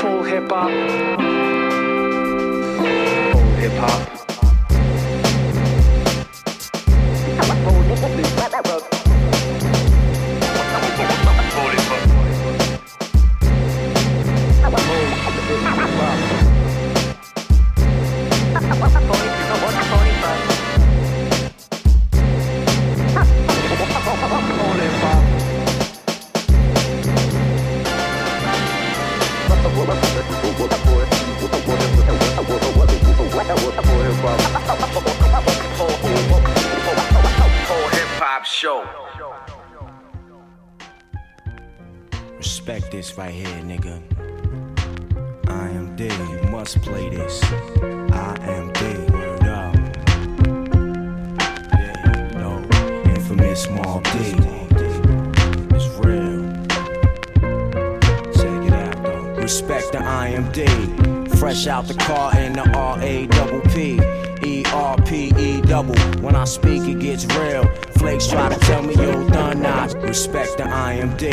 Full hip hop. Full hip hop. Respect this right here, nigga. I am D, you must play this. I am D, word up. Yeah, no, infamous small D. Respect the I am D. Fresh out the car in the R A double P. E R P E double. When I speak, it gets real. Flakes try to tell me you done not. Respect the I am D.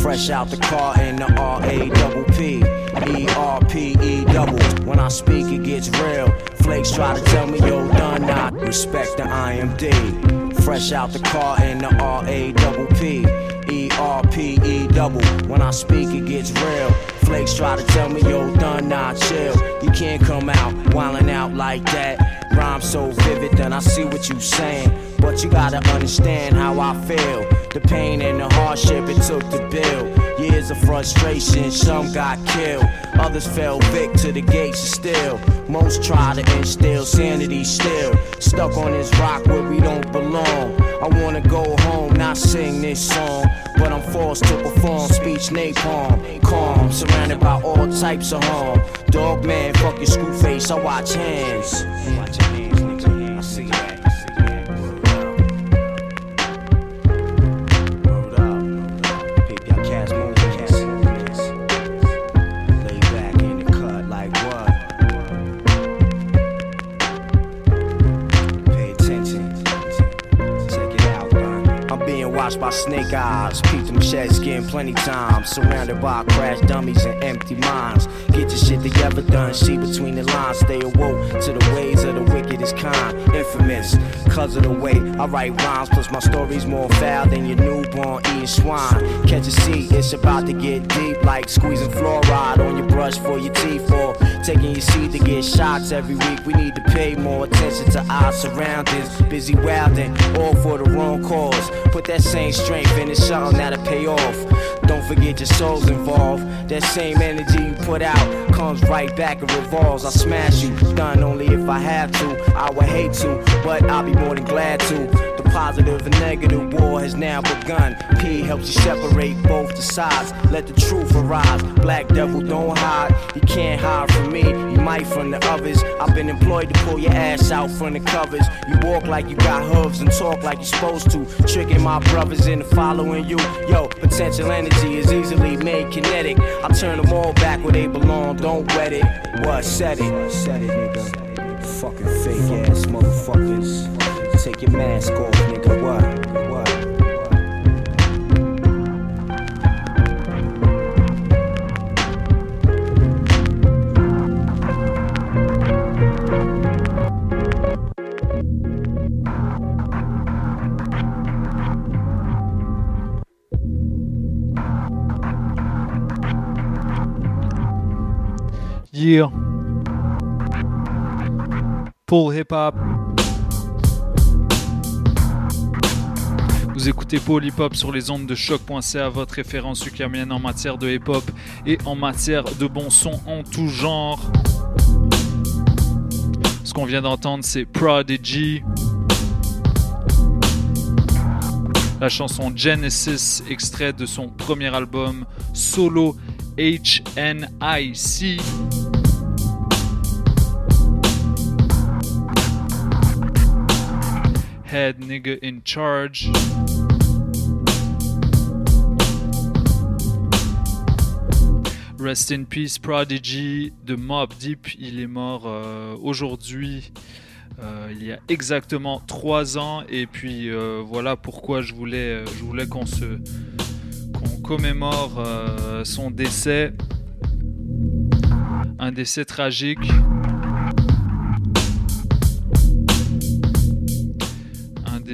Fresh out the car in the R A double P. E R P E double. When I speak, it gets real. Flakes try to tell me you done not. Respect the I am D. Fresh out the car in the R A double P. E R P E double. When I speak, it gets real. Flakes try to tell me yo done not chill. You can't come out wildin' out like that. Rhyme so vivid, then I see what you saying. But you gotta understand how I feel. The pain and the hardship it took to build. Years of frustration, some got killed. Others fell victim to the gates of steel. Most try to instill sanity still. Stuck on this rock where we don't belong. I wanna go home, not sing this song. But I'm forced to perform speech napalm. Calm, surrounded by all types of harm. Dog man, fuck your screw face, I watch hands. Watched by snake eyes. Peep them sheds getting plenty time. Surrounded by crash dummies and empty minds. Get your shit together done. See between the lines. Stay awoke to the ways of the wickedest kind. Infamous, cause of the way I write rhymes. Plus my story's more foul than your newborn eating swine. Catch a seat, it's about to get deep. Like squeezing fluoride on your brush for your teeth. Or taking your seat to get shots every week. We need to pay more attention to our surroundings. Busy wilding, all for the wrong cause. Put that same strength into something now to pay off. Don't forget your soul's involved. That same energy you put out comes right back and revolves. I smash you, done only if I have to. I would hate to, but I'll be more than glad to. Positive and negative war has now begun. P helps you separate both the sides. Let the truth arise. Black devil, don't hide. You can't hide from me. You might from the others. I've been employed to pull your ass out from the covers. You walk like you got hooves and talk like you're supposed to. Tricking my brothers into following you. Yo, potential energy is easily made kinetic. I turn them all back where they belong. Don't wet it. What? Said it. Said it, nigga. Fucking fake ass motherfuckers. Take your mask off, nigga. What? Gear. Paul Hip Hop. Vous écoutez Hop sur les ondes de choc.ca, votre référence ukrainienne en matière de hip hop et en matière de bon son en tout genre. Ce qu'on vient d'entendre, c'est Prodigy. La chanson Genesis, extrait de son premier album solo HNIC. Head Nigga in Charge. Rest in Peace Prodigy de Mob Deep. Il est mort euh, aujourd'hui. euh, il y a exactement trois ans et puis euh, voilà pourquoi je voulais, je voulais qu'on se qu'on commémore son décès un décès tragique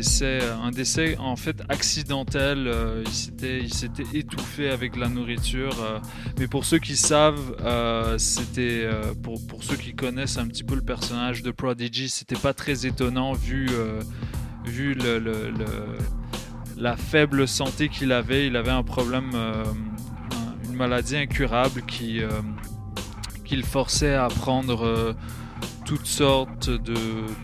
décès un décès en fait accidentel. Euh, il s'était étouffé avec la nourriture euh, mais pour ceux qui savent euh, c'était euh, pour, ceux qui connaissent un petit peu le personnage de Prodigy c'était pas très étonnant vu euh, la faible santé qu'il avait. Il avait un problème euh, un- une maladie incurable qui euh, le forçait à prendre euh, toutes sortes de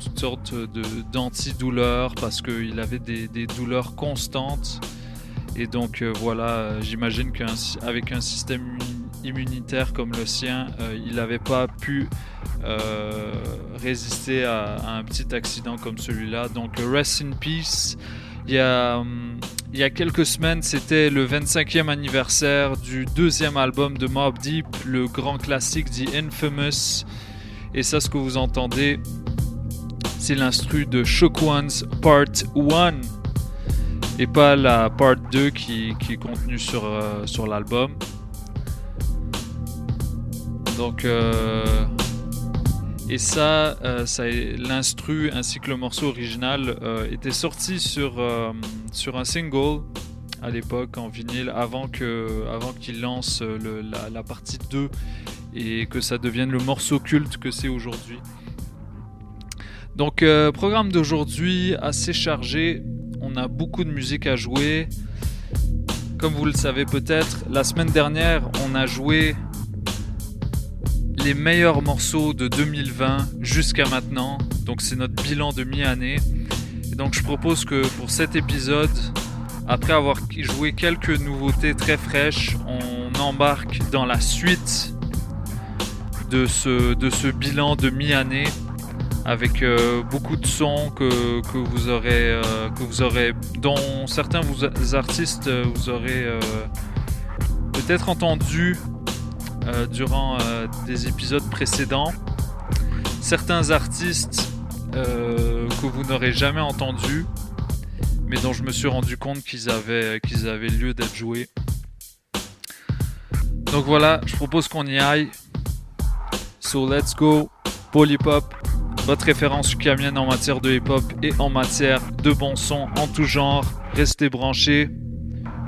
toutes sortes de d'antidouleurs parce qu'il avait des, douleurs constantes. Et donc euh, voilà j'imagine qu'avec un système immu- immunitaire comme le sien euh, il n'avait pas pu euh, résister à, un petit accident comme celui-là. Donc rest in peace. Il y a, hum, il y a quelques semaines, c'était le 25e anniversaire du deuxième album de Mob Deep, le grand classique The Infamous. Et ça, ce que vous entendez, c'est l'instru de Shook Ones Part 1 et pas la Part 2 qui, est contenue sur, euh, sur l'album. Donc, euh, et ça, euh, l'instru ainsi que le morceau original était sorti sur, sur un single à l'époque en vinyle avant avant qu'il lance la, la partie 2 et que ça devienne le morceau culte que c'est aujourd'hui. Donc euh, programme d'aujourd'hui assez chargé, on a beaucoup de musique à jouer. Comme vous le savez peut-être, la semaine dernière, on a joué les meilleurs morceaux de 2020 jusqu'à maintenant. Donc c'est notre bilan de mi-année. Donc je propose que pour cet épisode, après avoir joué quelques nouveautés très fraîches, on embarque dans la suite de ce, de ce bilan de mi-année avec euh, beaucoup de sons que, que vous aurez, euh, que vous aurez, dont certains vous, artistes euh, vous aurez peut-être entendu durant des épisodes précédents. Certains artistes que vous n'aurez jamais entendus, mais dont je me suis rendu compte qu'ils avaient, qu'ils avaient lieu d'être joués. Donc voilà, je propose qu'on y aille. So let's go, Polypop, votre référence ukamienne en matière de hip-hop et en matière de bon son en tout genre. Restez branchés.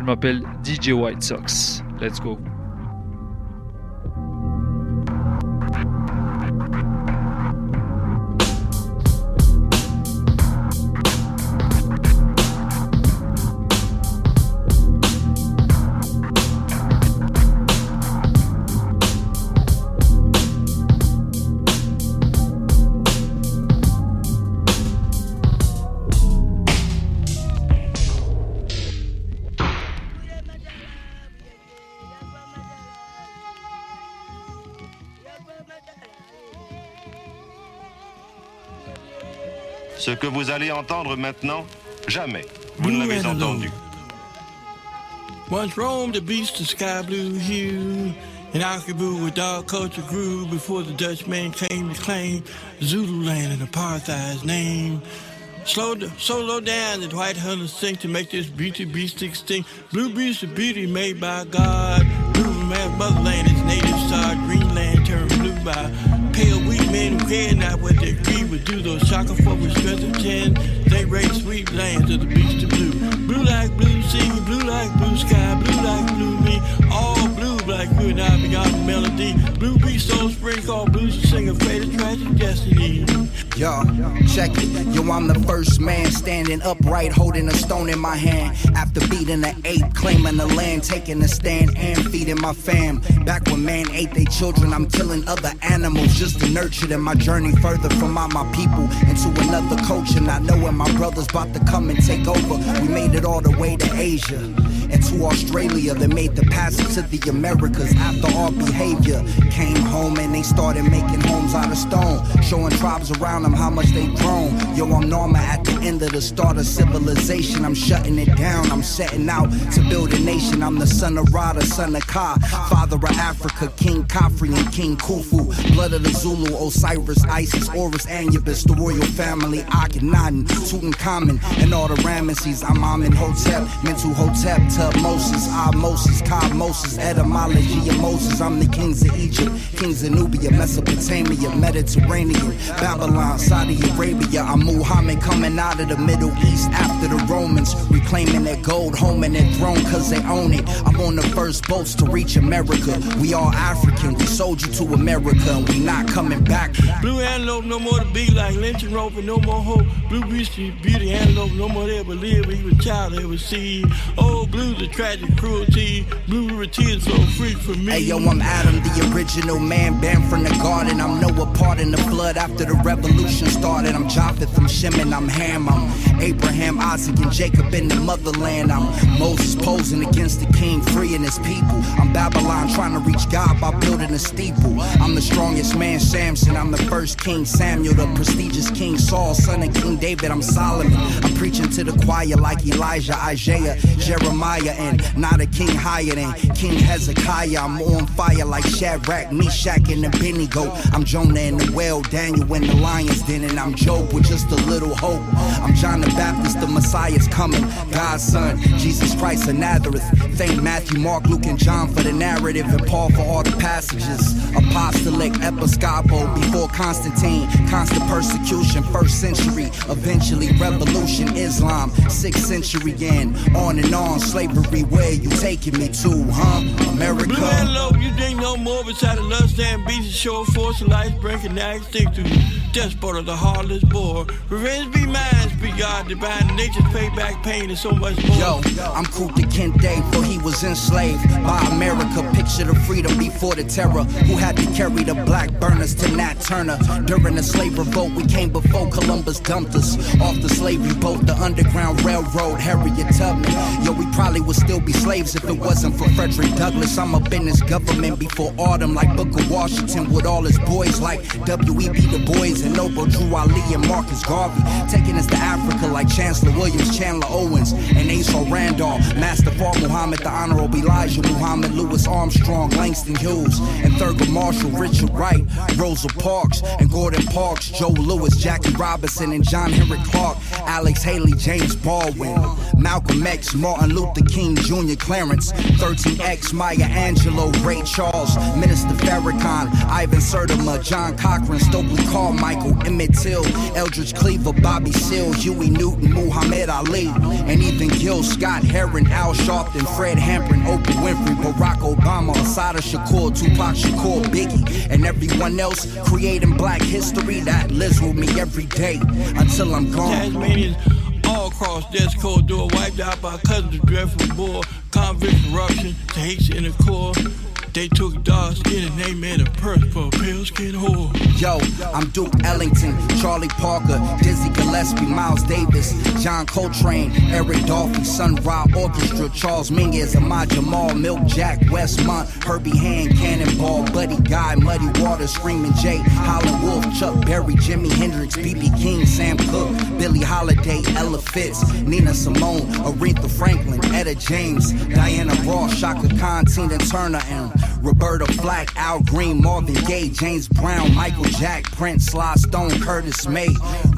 Je m'appelle DJ White Sox. Let's go. Ce que vous allez entendre maintenant, jamais vous ne l'avez entendu. Once roamed the beast of sky blue hue, and Akibu with dark culture grew before the Dutchman came to claim Zululand and apartheid's name. Slow, so low down that white hunters sink to make this beauty beast extinct. Blue beast of beauty made by God. Blue man, motherland is native star. Greenland turned blue by weed men who care not what they greed would do. Those shaka folk with strength of ten. They raise sweet lands of the beast of blue. Blue like blue sea, blue like blue sky, blue like blue me. All you and I the melody. Blue East Soul Spring called Blues to sing a fatal tragic destiny. Yo, check it. Yo, I'm the first man standing upright, holding a stone in my hand. After beating the ape, claiming the land, taking a stand and feeding my fam. Back when man ate their children, I'm killing other animals just to nurture them. My journey further from all my people into another culture. Not knowing my brother's about to come and take over. We made it all the way to Asia and to Australia. They made the passage to the Americas after our behavior. Came home and they started making homes out of stone, showing tribes around them how much they've grown. Yo, I'm Norma at the end of the start of civilization. I'm shutting it down. I'm setting out to build a nation. I'm the son of Rada, son of Ka, father of Africa, King Khafre and King Khufu, blood of the Zulu, Osiris, Isis, Horus, Anubis, the royal family, Akhenaten, Tutankhamun, and all the Ramesses. I'm Amen Hotep, Mentu Hotep, Tutmosis, Osmosis, Cosmosis, etymology of Moses. I'm the kings of Egypt, kings of Nubia, Mesopotamia, Mediterranean, Babylon, Saudi Arabia. I'm Muhammad coming out of the Middle East after the Romans, reclaiming their gold, home and their throne cause they own it. I'm on the first boats to reach America. We all African, we sold you to America, and we not coming back. Blue antelope, no more to be like lynch and rope, and no more hope. Blue beastie, beauty antelope, no more to ever live, even child ever see. Oh, blue, the tragic cruelty. Blue tears so free me. Hey yo, I'm Adam, the original man, banned from the garden. I'm Noah part in the flood after the revolution started. I'm Japheth, I'm Shimon, I'm Ham, I'm Abraham, Isaac, and Jacob in the motherland. I'm Moses posing against the king, freeing his people. I'm Babylon trying to reach God by building a steeple. I'm the strongest man, Samson. I'm the first king, Samuel, the prestigious king, Saul, son of King David. I'm Solomon. I'm preaching to the choir like Elijah, Isaiah, Jeremiah, and not a king higher than King Hezekiah. I'm on fire like Shadrach, Meshach, and the Abednego. I'm Jonah in the well, Daniel in the lion's den, and I'm Job with just a little hope. I'm John the Baptist, the Messiah's coming. God's son, Jesus Christ of Nazareth. Thank Matthew, Mark, Luke, and John for the narrative, and Paul for all the passages. Apostolic, episcopal, before Constantine, constant persecution, first century, eventually revolution, Islam, sixth century, and on and on, slavery. Where you taking me to, huh? America. Blue you think no more beside the lust and beast, show force of life, breaking that stick to despot of the heartless boar. Revenge be mine, be God, divine nature's payback pain and so much more. Yo, I'm Kunta Kinte, for he was enslaved by America. Picture the freedom before the terror. Who had to carry the black burners to Nat Turner? During the slave revolt, we came before Columbus dumped us off the slavery boat, the Underground Railroad, Harriet Tubman. Yo, we probably would still be slaves if it wasn't for Frederick Douglass. I'm up in this government before autumn, like Booker Washington, with all his boys like W.E.B. Du Bois and Noble Drew Ali and Marcus Garvey. Taking us to Africa like Chancellor Williams, Chandler Owens, and Asa Randolph, Master Fard Muhammad, the Honorable Elijah Muhammad, Louis Armstrong, Langston Hughes, and Thurgood Marshall, Richard Wright, Rosa Parks, and Gordon Parks, Joe Louis, Jackie Robinson, and John Henrik Clarke, Alex Haley, James Baldwin, Malcolm X, Martin Luther King Jr., Clarence, 13X, Maya Angelou, Ray Charles, Minister Farrakhan, Ivan Sertima, John Cochran, Stokely Carmichael, Emmett Till, Eldridge Cleaver, Bobby Seale, Huey Newton, Muhammad Ali, and even Gil Scott, Heron, Al Sharpton, Fred Hampton, Oprah Winfrey, Barack Obama, Assata Shakur, Tupac Shakur, Biggie, and everyone else creating black history that lives with me every day until I'm gone. All across death's corridor, wiped out by cousins dreadful war, convict corruption, to hate in the core. They took dark skin and they made a purse for a pale skin whore. Yo, I'm Duke Ellington, Charlie Parker, Dizzy Gillespie, Miles Davis, John Coltrane, Eric Dolphy, Sun Ra Orchestra, Charles Mingus, Ahmad Jamal, Milk Jack, Westmont, Herbie Hand, Cannonball, Buddy Guy, Muddy Water, Screaming Jay, Howlin' Wolf, Chuck Berry, Jimi Hendrix, B.B. King, Sam Cooke, Billie Holiday, Ella Fitz, Nina Simone, Aretha Franklin, Etta James, Diana Ross, Chaka Khan, Tina Turner, and Roberta Flack, Al Green, Marvin Gaye, James Brown, Michael Jack, Prince, Sly Stone, Curtis May,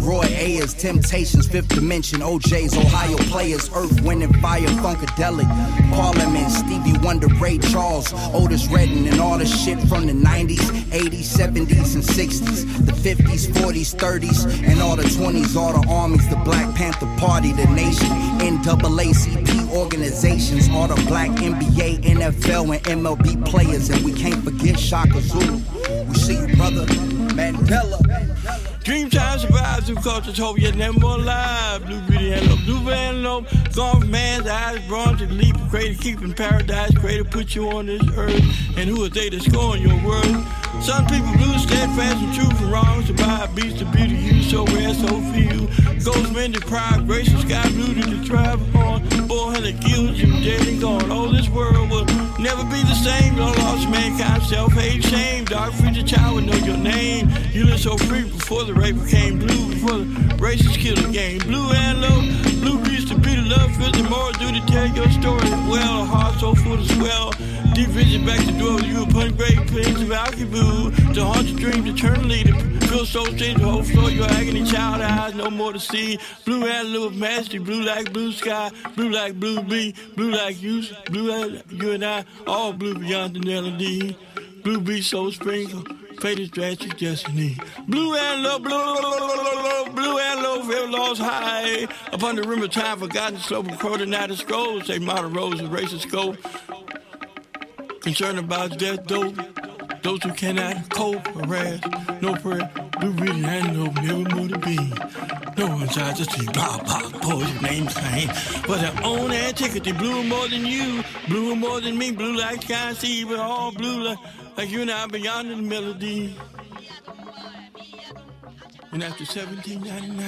Roy Ayers, Temptations, Fifth Dimension, OJ's, Ohio Players, Earth, Wind and Fire, Funkadelic, Parliament, Stevie Wonder, Ray Charles, Otis Redding, and all the shit from the 90s, 80s, 70s, and 60s, the 50s, 40s, 30s, and all the 20s, all the armies, the Black Panther Party, the nation, NAACP organizations, all the black NBA, NFL, and MLB players and we can't forget Shaka Zulu. We see you, brother. Mandela. Dreamtime survives through culture's hope, yet never more alive. Blue beauty and low, blue van low. Gone from man's eyes, bronze to leap creator, keeping paradise. Creator put you on this earth, and who are they to scorn your word? Some people blue, steadfast and true from wrong. Survive beats the beauty, you so rare, so few. Ghost men deprived, gracious sky blue to travel on. Had guilt, you dead and gone. Oh, this world will never be the same. No lost mankind, self hate, shame. Dark future child would know your name. You lived so free before the rape became blue, before the racist killed the game. Blue and low, blue beats to be the love, feel the more do to tell your story. Well, a heart so full of swell. Deep vision back to dwell you upon great pains of Alkibu. To haunt your dreams eternally, to feel so strange, to hope your agony, child eyes, no more to see. Blue and of majesty, blue like blue sky, blue like blue bee, blue like you, blue like you and I, all blue beyond the melody. Blue bee so sprinkle, fate is drastic destiny. Blue and low, blue, blue, and low, feel lost high. Upon the rim of time, forgotten slope of coordinated scrolls, say modern rose and racist scope. Concerned about death, though. Those who cannot cope, harass, no prayer, blue reading and no never more to be. No one's out to see blah blah poison name claim. But their own antiquity, blue more than you, blue more than me, blue like sky sea, but all blue like, like you and I beyond the melody. And after 1799,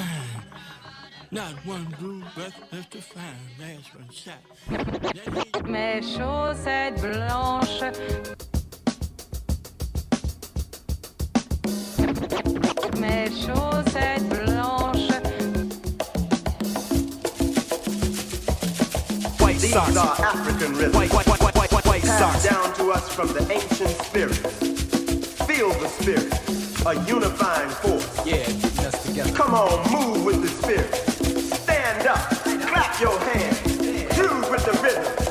not one blue breath left to find. Last one shot. Mes chaussettes blanches. These are African rhythms. White, white, white, white, white, white Passed down to us from the ancient spirits. Feel the spirit, a unifying force. Yeah, us together. Come on, move with the spirit. Stand up, clap your hands, groove with the rhythm.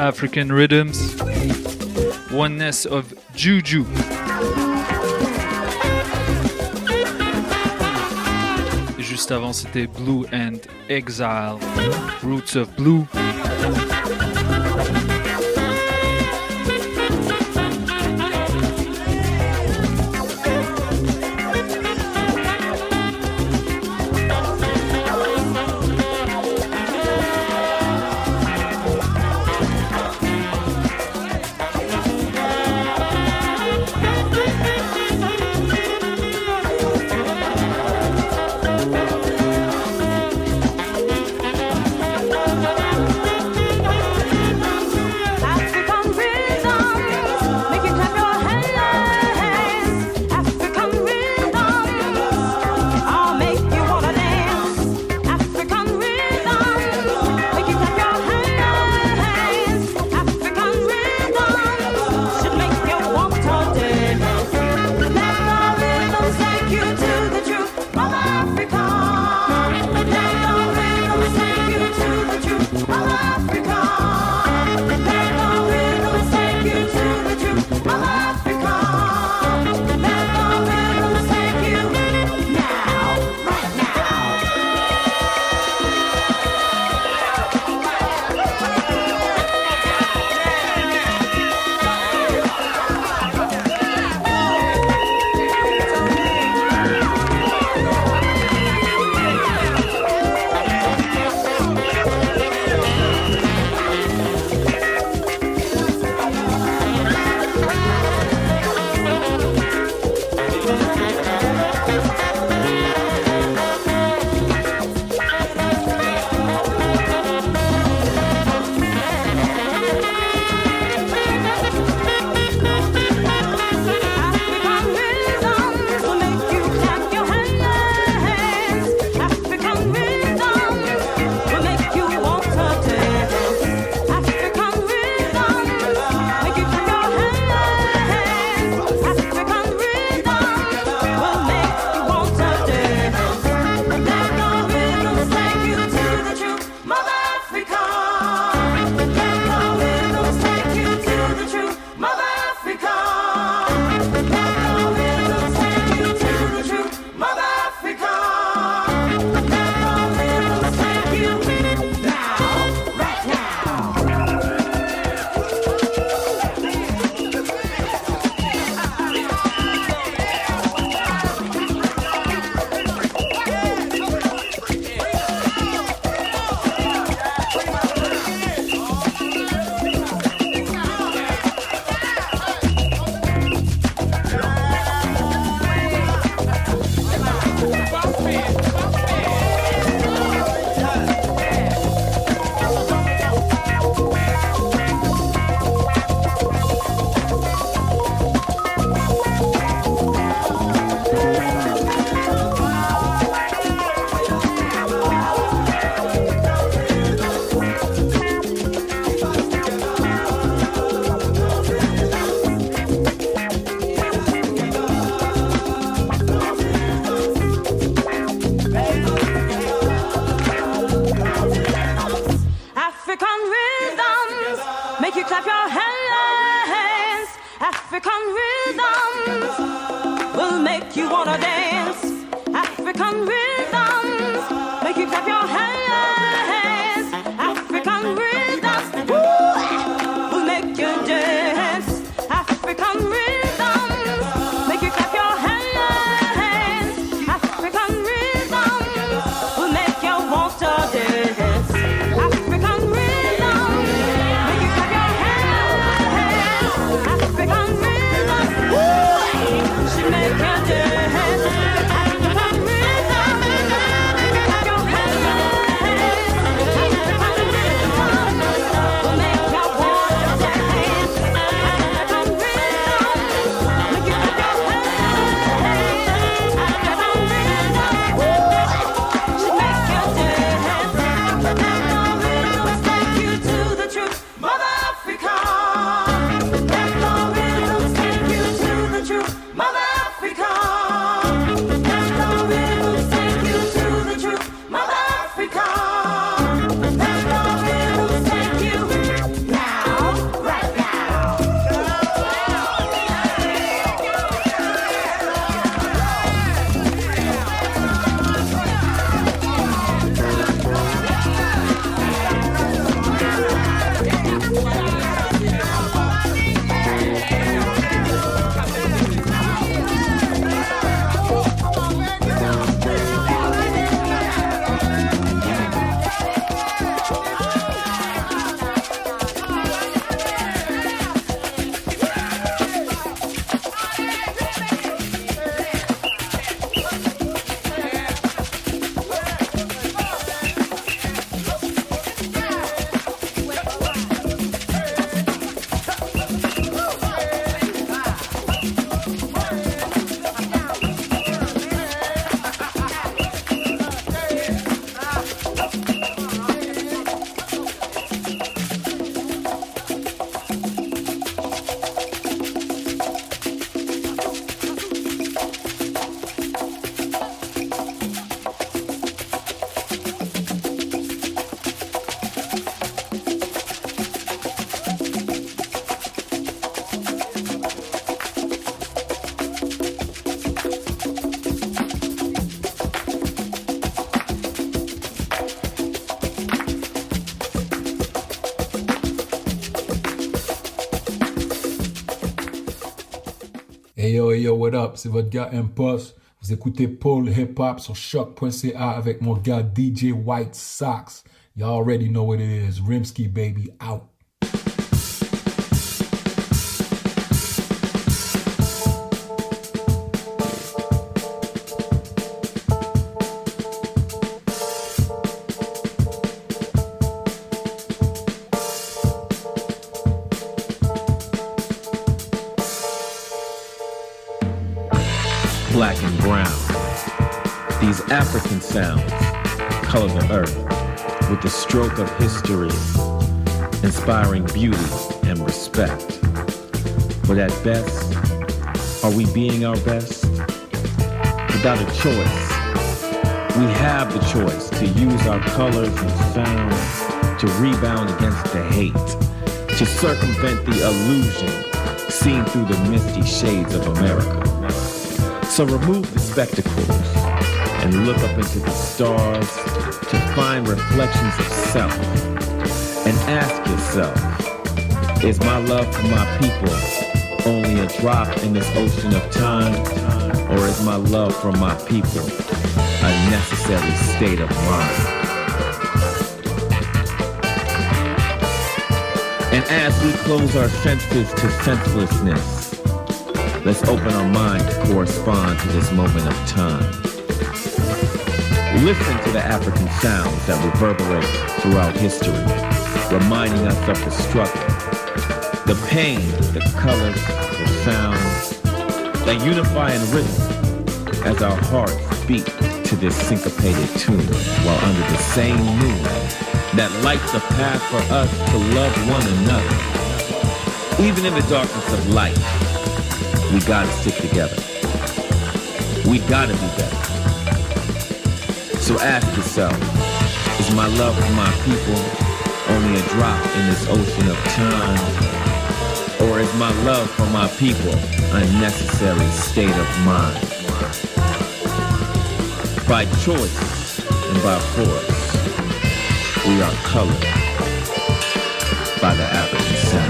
African Rhythms, Oneness of Juju. Juste avant, c'était Blue and Exile, Roots of Blue. What up? C'est votre gars Impost. Vous écoutez Paul Hip Hop sur choc.ca avec mon gars DJ White Sox. You already know what it is. Rimsky baby of history, inspiring beauty and respect. But at best, are we being our best? Without a choice, we have the choice to use our colors and sounds to rebound against the hate, to circumvent the illusion seen through the misty shades of America. So remove the spectacles and look up into the stars find reflections of self. And ask yourself, is my love for my people only a drop in this ocean of time? Or is my love for my people a necessary state of mind? And as we close our senses to senselessness, let's open our mind to correspond to this moment of time. Listen to the African sounds that reverberate throughout history, reminding us of the struggle, the pain, the colors, the sounds that unify in rhythm as our hearts beat to this syncopated tune while under the same moon that lights a path for us to love one another. Even in the darkness of life, we gotta stick together. We gotta be better. So ask yourself, is my love for my people only a drop in this ocean of time? Or is my love for my people a necessary state of mind? By choice and by force, we are colored by the African sound.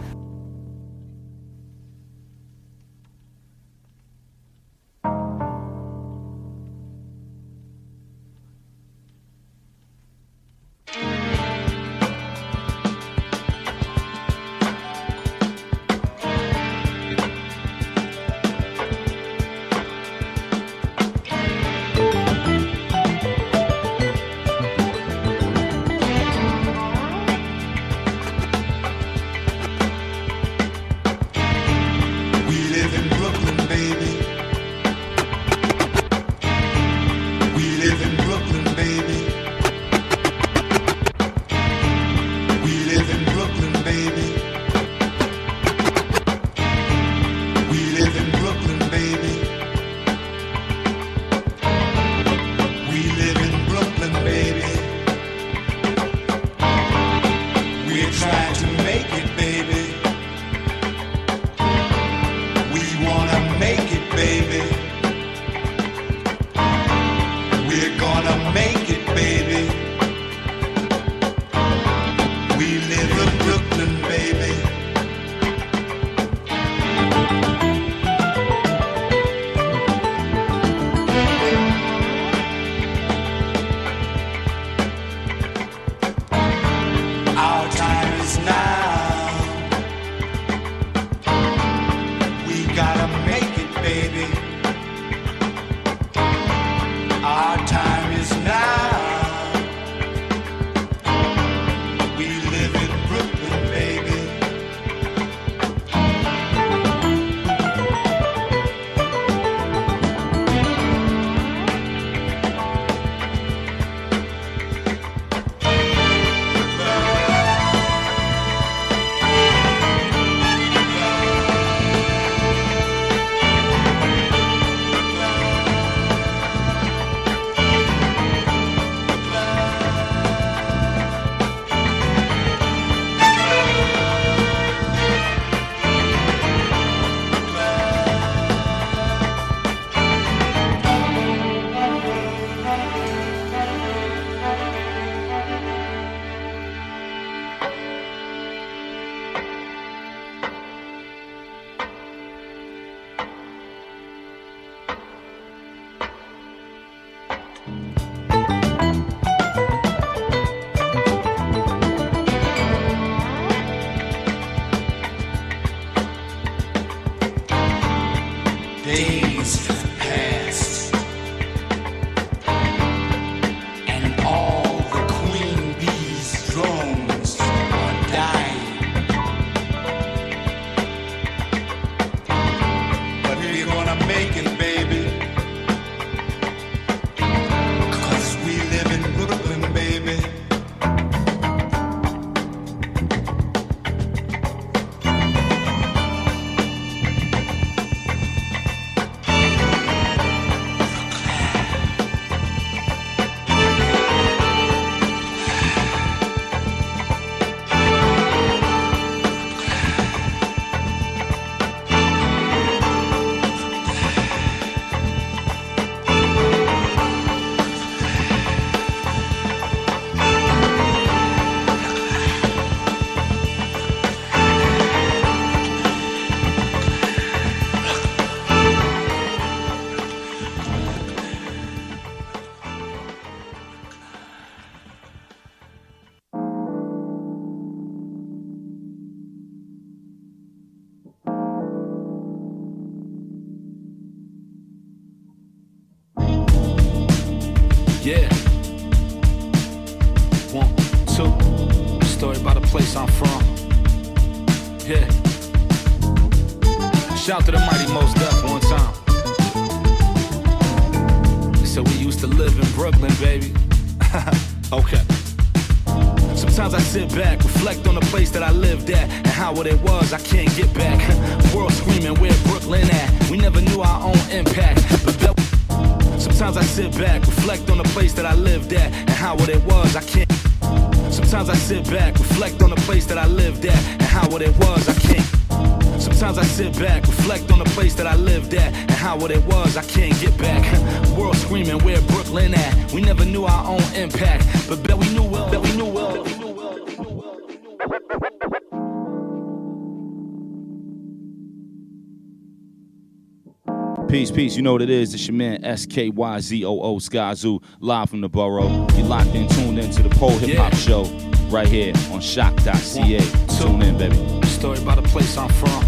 You know what it is. It's your man SKYZOO Skyzoo, live from the borough. You locked in, tuned in to the Pole Hip Hop Show right here on choc.ca. Tune in, baby. Story about the place I'm from.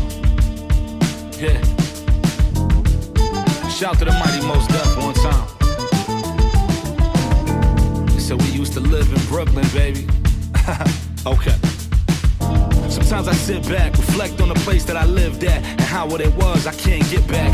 Yeah. Shout to the mighty Mos Def one time. So we used to live in Brooklyn, baby. okay. Sometimes I sit back, reflect on the place that I lived at and how what it was I can't get back.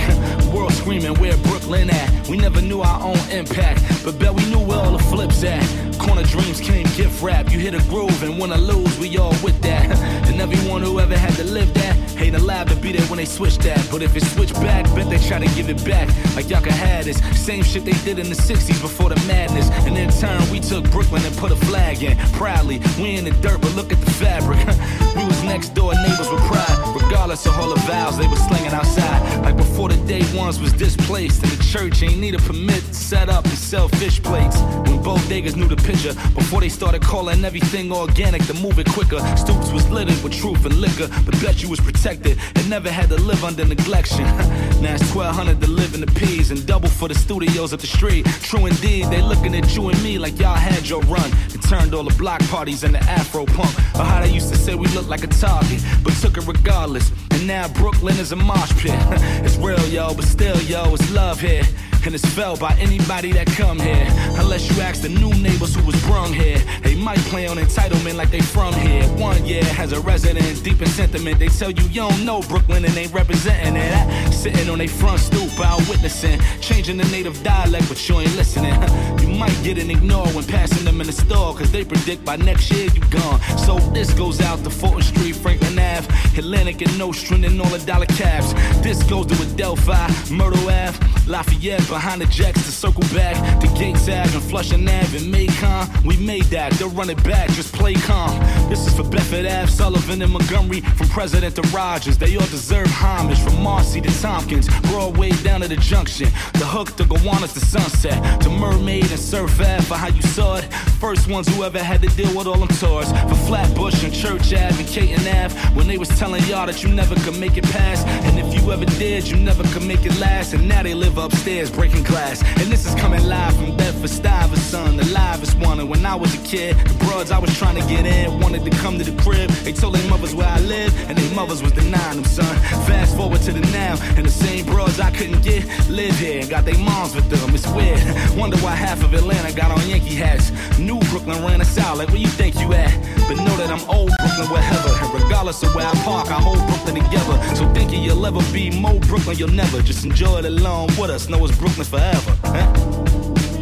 World screaming, where Brooklyn at? We never knew our own impact, but bet we knew where all the flips at. Corner dreams came gift wrap. You hit a groove and win or lose, we all with that. And everyone who ever had to live that ain't allowed to be there when they switch that. But if it switch back, bet they try to give it back. Like y'all can have this same shit they did in the 60s before the madness. And in turn, we took Brooklyn and put a flag in. Proudly, we in the dirt, but look at the fabric. was next door neighbors with pride. Regardless of all the vows they were slinging outside. Like before the day ones was displaced. And the church ain't need a permit to set up and sell fish plates. When both bodegas knew the picture, before they started calling everything organic to move it quicker. Stoops was littered with truth and liquor, but bet you was protected and never had to live under neglection. now it's 1200 to live in the P's and double for the studios up the street. True indeed, they looking at you and me like y'all had your run and turned all the block parties into Afropunk. Or how they used to say we looked like a target, but took it regardless. And now Brooklyn is a mosh pit. it's real, yo, but still, yo, it's love here. And it's felt by anybody that come here. Unless you ask the new neighbors who was brung here. They might play on entitlement like they from here. One year has a resident deep in sentiment. They tell you you don't know Brooklyn and ain't representing it. I, sitting on they front stoop out witnessing. Changing the native dialect, but you ain't listening. You might get an ignore when passing them in the store. Cause they predict by next year you gone. So this goes out to Fulton Street, Franklin Ave, Atlantic and Nostrand and all the dollar cabs. This goes to Adelphi, Myrtle Ave, Lafayette behind the jacks to circle back to Gates Ave and Flushing Ave and Macon. We made that, they'll run it back, just play calm. This is for Bedford Ave, Sullivan and Montgomery, from President to Rogers. They all deserve homage from Marcy to Tompkins, Broadway down to the Junction, the Hook to Gowanus to Sunset, to Mermaid and Surf Ave for how you saw it. First ones who ever had to deal with all them tours for Flatbush and Church Ave and Caton Ave when they was telling y'all that you never could make it past. And if you ever did, you never could make it last. And now they live upstairs breaking glass. And this is coming live from Bedford Stuyvesant, the livest one. And when I was a kid, the broads I was trying to get in wanted to come to the crib. They told their mothers where I live, and their mothers was denying them, son. Fast forward to the now, and the same broads I couldn't get live here and got their moms with them. It's weird. Wonder why half of Atlanta got on Yankee hats. New Brooklyn ran us out, like where you think you at? But know that I'm old Brooklyn wherever. And regardless of where I park, I hold Brooklyn together. So thinking you'll ever be more Brooklyn, you'll never. Just enjoy it along with us. Know it's Brooklyn forever. Huh?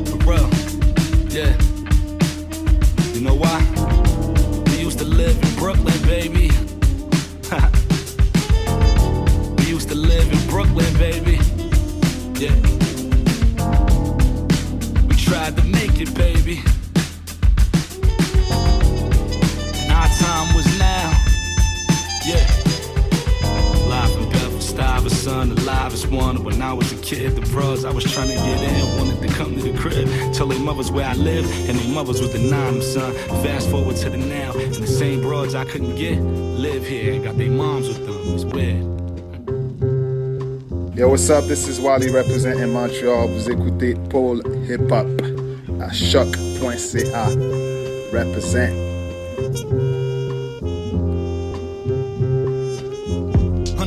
For real. Yeah. You know why? We used to live in Brooklyn, baby. we used to live in Brooklyn, baby. Yeah. We tried to make it, baby. And our time was now. Yeah. Bedford Stuyvesant, the livest one. When I was a kid, the bros I was trying to get in wanted to come to the crib. Tell their mothers where I live, and their mothers was denying them, son. Fast forward to the now, and the same bros I couldn't get live here got their moms with them. It's weird. Yo, what's up? This is Wally representing Montreal. Vous écoutez Paul Hip Hop à choc.ca. Represent.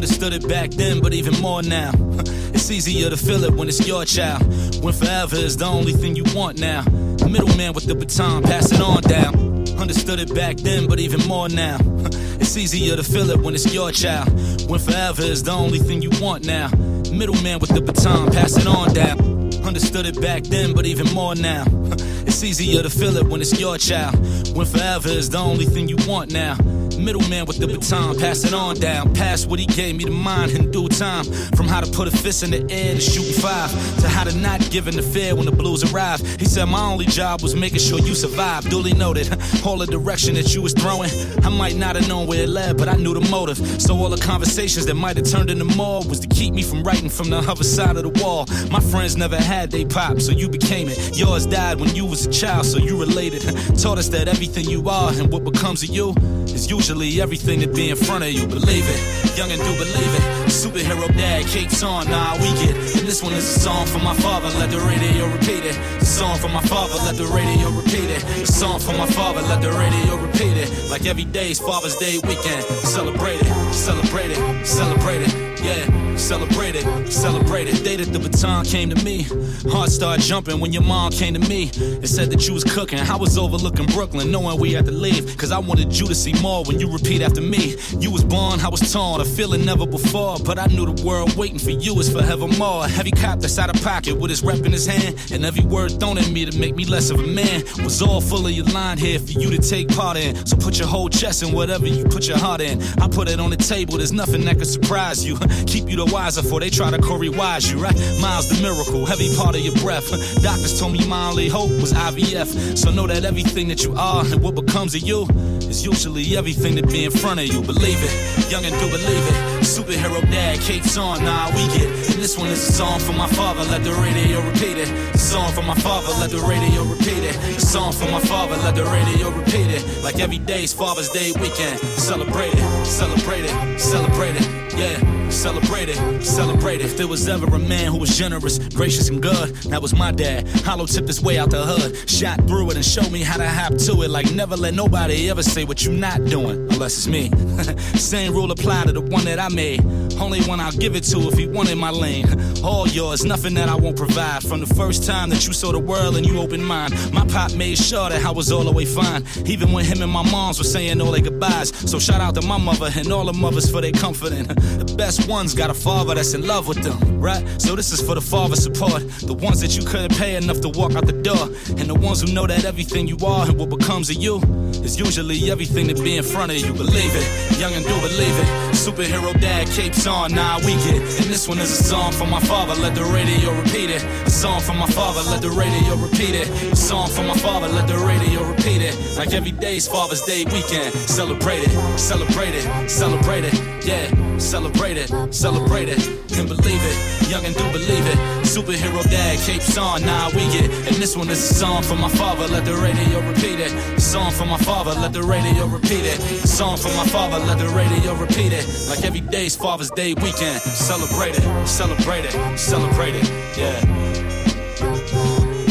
Understood it back then, but even more now. It's easier to feel it when it's your child. When forever is the only thing you want now. Middleman with the baton, pass it on down. Understood it back then, but even more now. It's easier to feel it when it's your child. When forever is the only thing you want now. Middleman with the baton, pass it on down. Understood it back then, but even more now. It's easier to feel it when it's your child. When forever is the only thing you want now. Middleman with the baton, pass it on down. Pass what he gave me to mind in due time. From how to put a fist in the air to shooting five, to how to not give in the fear when the blues arrive. He said my only job was making sure you survive. Duly noted, all the direction that you was throwing. I might not have known where it led, but I knew the motive. So all the conversations that might have turned into more was to keep me from writing from the other side of the wall. My friends never had they pop, so you became it. Yours died when you was a child, so you related. Taught us that everything you are and what becomes of you is usually everything that be in front of you. Believe it, young and do believe it. Superhero dad, capes on, nah, we get. And this one is a song for my father, let the radio repeat it. A song for my father, let the radio repeat it. A song for my father, let the radio repeat it. Like every day's Father's Day weekend. Celebrate it, celebrate it, celebrate it. Yeah, celebrate it, it. Day that the baton came to me. Heart started jumping when your mom came to me and said that you was cooking. I was overlooking Brooklyn, knowing we had to leave. Cause I wanted you to see more when you repeat after me. You was born, I was torn, a feeling never before. But I knew the world waiting for you is forevermore. A heavy cop that's out of pocket with his rep in his hand. And every word thrown at me to make me less of a man was all full of your line here for you to take part in. So put your whole chest in whatever you put your heart in. I put it on the table, there's nothing that could surprise you. Keep you the wiser for they try to Korey wise you, right? Miles the miracle, heavy part of your breath. Doctors told me my only hope was IVF. So know that everything that you are and what becomes of you is usually everything that be in front of you. Believe it, young and do believe it. Superhero dad, capes on, nah, we get. And this one is a song for my father, let the radio repeat it. A song for my father, let the radio repeat it. A song for my father, let the radio repeat it. Like every day's Father's Day weekend. Celebrate it, celebrate it, celebrate it, yeah. Celebrate it, celebrate it. If there was ever a man who was generous, gracious, and good, that was my dad. Hollow tipped his way out the hood, shot through it, and showed me how to hop to it. Like never let nobody ever say what you're not doing, unless it's me. Same rule apply to the one that I made. Only one I'll give it to if he wanted my lane. All yours, nothing that I won't provide. From the first time that you saw the world and you opened mine, my pop made sure that I was all the way fine. Even when him and my moms were saying all their goodbyes. So shout out to my mother and all the mothers for their comfort comforting. The best ones got a father that's in love with them, right? So this is for the father support. The ones that you couldn't pay enough to walk out the door. And the ones who know that everything you are and what becomes of you is usually everything that be in front of you. Believe it, young and do believe it. Superhero dad capes nah, we get. And this one is a song for my father, let the radio repeat it. A song for my father, let the radio repeat it. A song for my father, let the radio repeat it. Like every day's Father's Day weekend. Celebrate it, celebrate it, celebrate it, yeah. Celebrate it, celebrate it, can believe it, young and do believe it. Superhero dad capes on, nah, we get. And this one is a song for my father, let the radio repeat it. A song for my father, let the radio repeat it. A song for my father, let the radio repeat it. Like every day's Father's Day weekend. Celebrate it, celebrate it, celebrate it, yeah.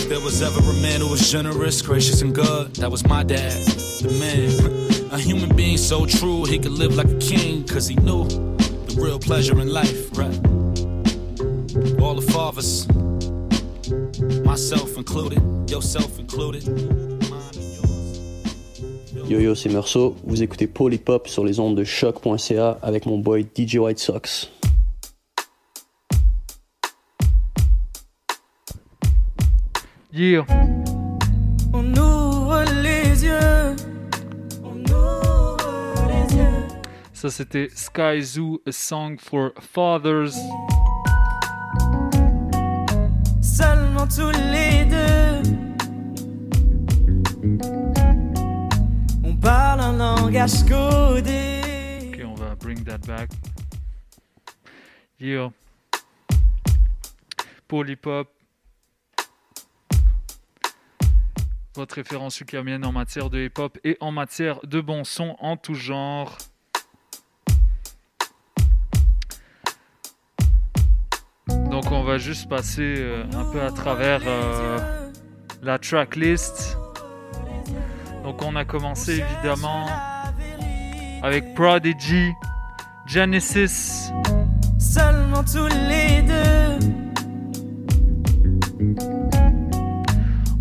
There was ever a man who was generous, gracious, and good, that was my dad, the man. A human being so true, he could live like a king, cause he knew the real pleasure in life, right? All the fathers, myself included, yourself included. Yo yo, c'est Meursault. Vous écoutez Polypop sur les ondes de choc.ca avec mon boy DJ White Sox. Yeah. On ouvre les yeux. On ouvre les yeux. Ça, c'était Sky Zoo, A Song for Fathers. Seulement tous les deux. Parle un langage codé. Ok, on va bring that back. Yeah. Polypop. Votre référence ukamienne en matière de hip-hop et en matière de bon son en tout genre. Donc on va juste passer euh, un peu à travers euh, la tracklist. Donc on a commencé évidemment avec Prodigy, Genesis, Seulement tous les deux.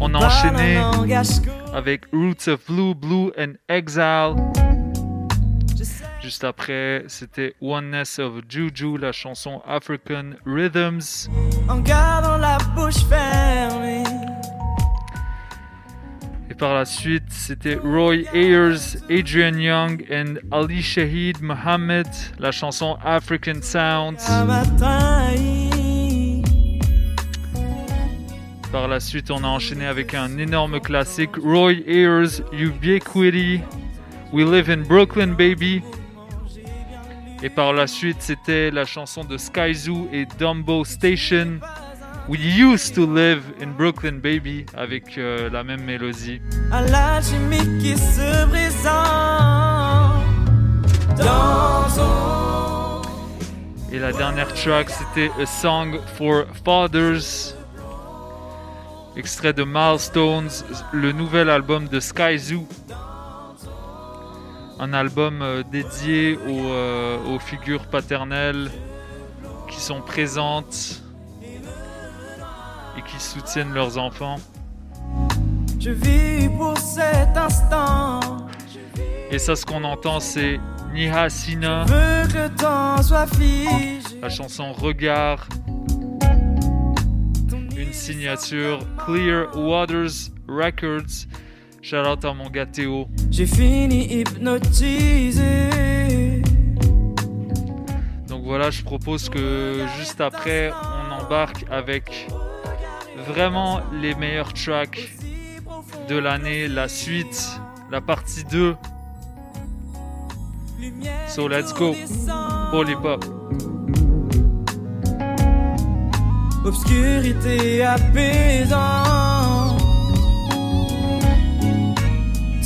On a enchaîné avec Roots of Blue, Blue and Exile. Juste après, c'était Oneness of Juju, la chanson African Rhythms. En gardant la bouche fermée. Et par la suite, c'était Roy Ayers, Adrian Young and Ali Shahid Mohammed, la chanson African Sounds. Par la suite, on a enchaîné avec un énorme classique, Roy Ayers, Ubiquity, We Live in Brooklyn Baby. Et par la suite, c'était la chanson de Sky Zoo et Dumbo Station, We Used to Live in Brooklyn Baby, avec euh, la même mélodie. À l'alchimie qui se présente dans son Et la dernière track, c'était A Song for Fathers, extrait de Milestones, le nouvel album de Sky Zoo. Un album euh, dédié aux, euh, aux figures paternelles qui sont présentes et qui soutiennent leurs enfants. Je vis pour cet instant. Et ça, ce qu'on entend, c'est Niha Sina, la chanson Regard, une signature Clear Waters Records. Shout out à mon gars Théo. J'ai fini hypnotisé. Donc voilà, je propose que juste après, on embarque avec vraiment les meilleurs tracks de l'année, la suite, la partie 2. So let's go. Polypop. Obscurité apaisante.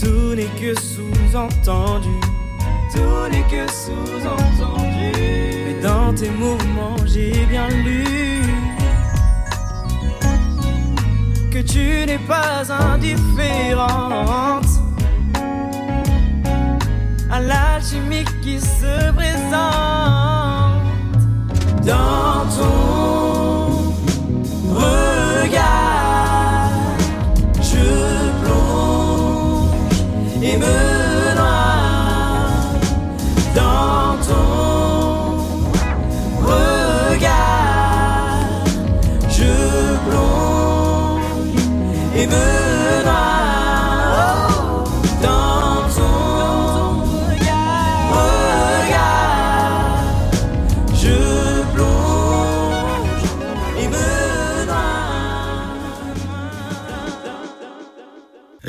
Tout n'est que sous-entendu. Tout n'est que sous-entendu. Mais dans tes mouvements, j'ai bien lu que tu n'es pas indifférente à l'alchimie qui se présente dans ton regard. Je plonge et me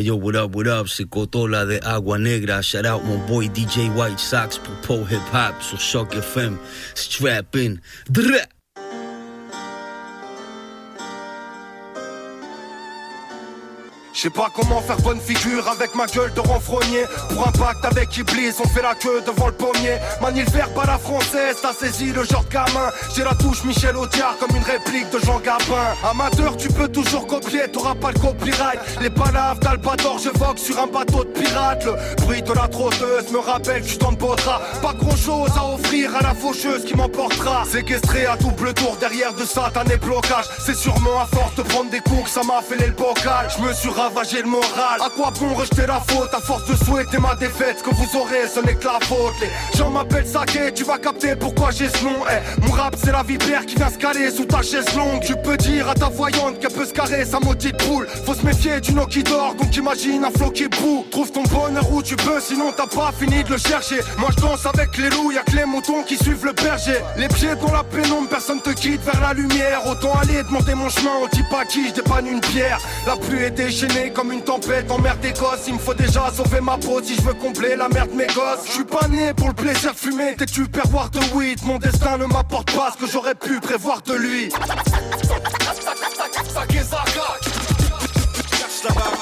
Yo, what up, what up? C'est Cotola de Agua Negra. Shout out my boy DJ White Sox pour Pro Hip Hop So Shock FM. Strap in. Drrrr. Sais pas comment faire bonne figure avec ma gueule de renfrogné. Pour un pacte avec Iblis, on fait la queue devant le pommier. Manie le verbe la française, t'as saisi le genre de gamin. J'ai la touche Michel Audiard comme une réplique de Jean Gabin. Amateur, tu peux toujours copier, t'auras pas le copyright. Les palaves d'Albator, je vogue sur un bateau de pirate Le bruit de la trotteuse me rappelle que je t'en Pas grand chose à offrir à la faucheuse qui m'emportera. Séquestré à double tour derrière de satanés blocages C'est sûrement à force de prendre des coups que ça m'a fait le bocal. Je me suis ravagé le moral. À quoi bon rejeter la faute? À force de souhaiter ma défaite Ce que vous aurez ce n'est que la faute. Les gens m'appellent Saké, tu vas capter pourquoi j'ai ce nom. Eh, Mon rap c'est la vipère qui vient se caler sous ta chaise longue. Tu peux dire à ta voyante qu'elle peut se carrer sa maudite poule Faut se méfier du nom qui dort donc imagine un flot qui boue. Trouve ton bonheur où tu peux sinon t'as pas fini de le chercher. Moi je danse avec les loups, y'a que les moutons qui suivent le berger. Les pieds dans la pénombre, personne te quitte vers la lumière. Autant aller demander mon chemin, on dit pas qui, je dépanne une pierre. La pluie est déchaînée comme une tempête en mer d'Écosse. Il me faut déjà sauver ma peau si je veux combler la merde de mes gosses Je suis pas né pour le plaisir de fumer, t'es-tu pervoir de weed. Mon destin ne m'apporte pas ce que j'aurais pu prévoir de lui.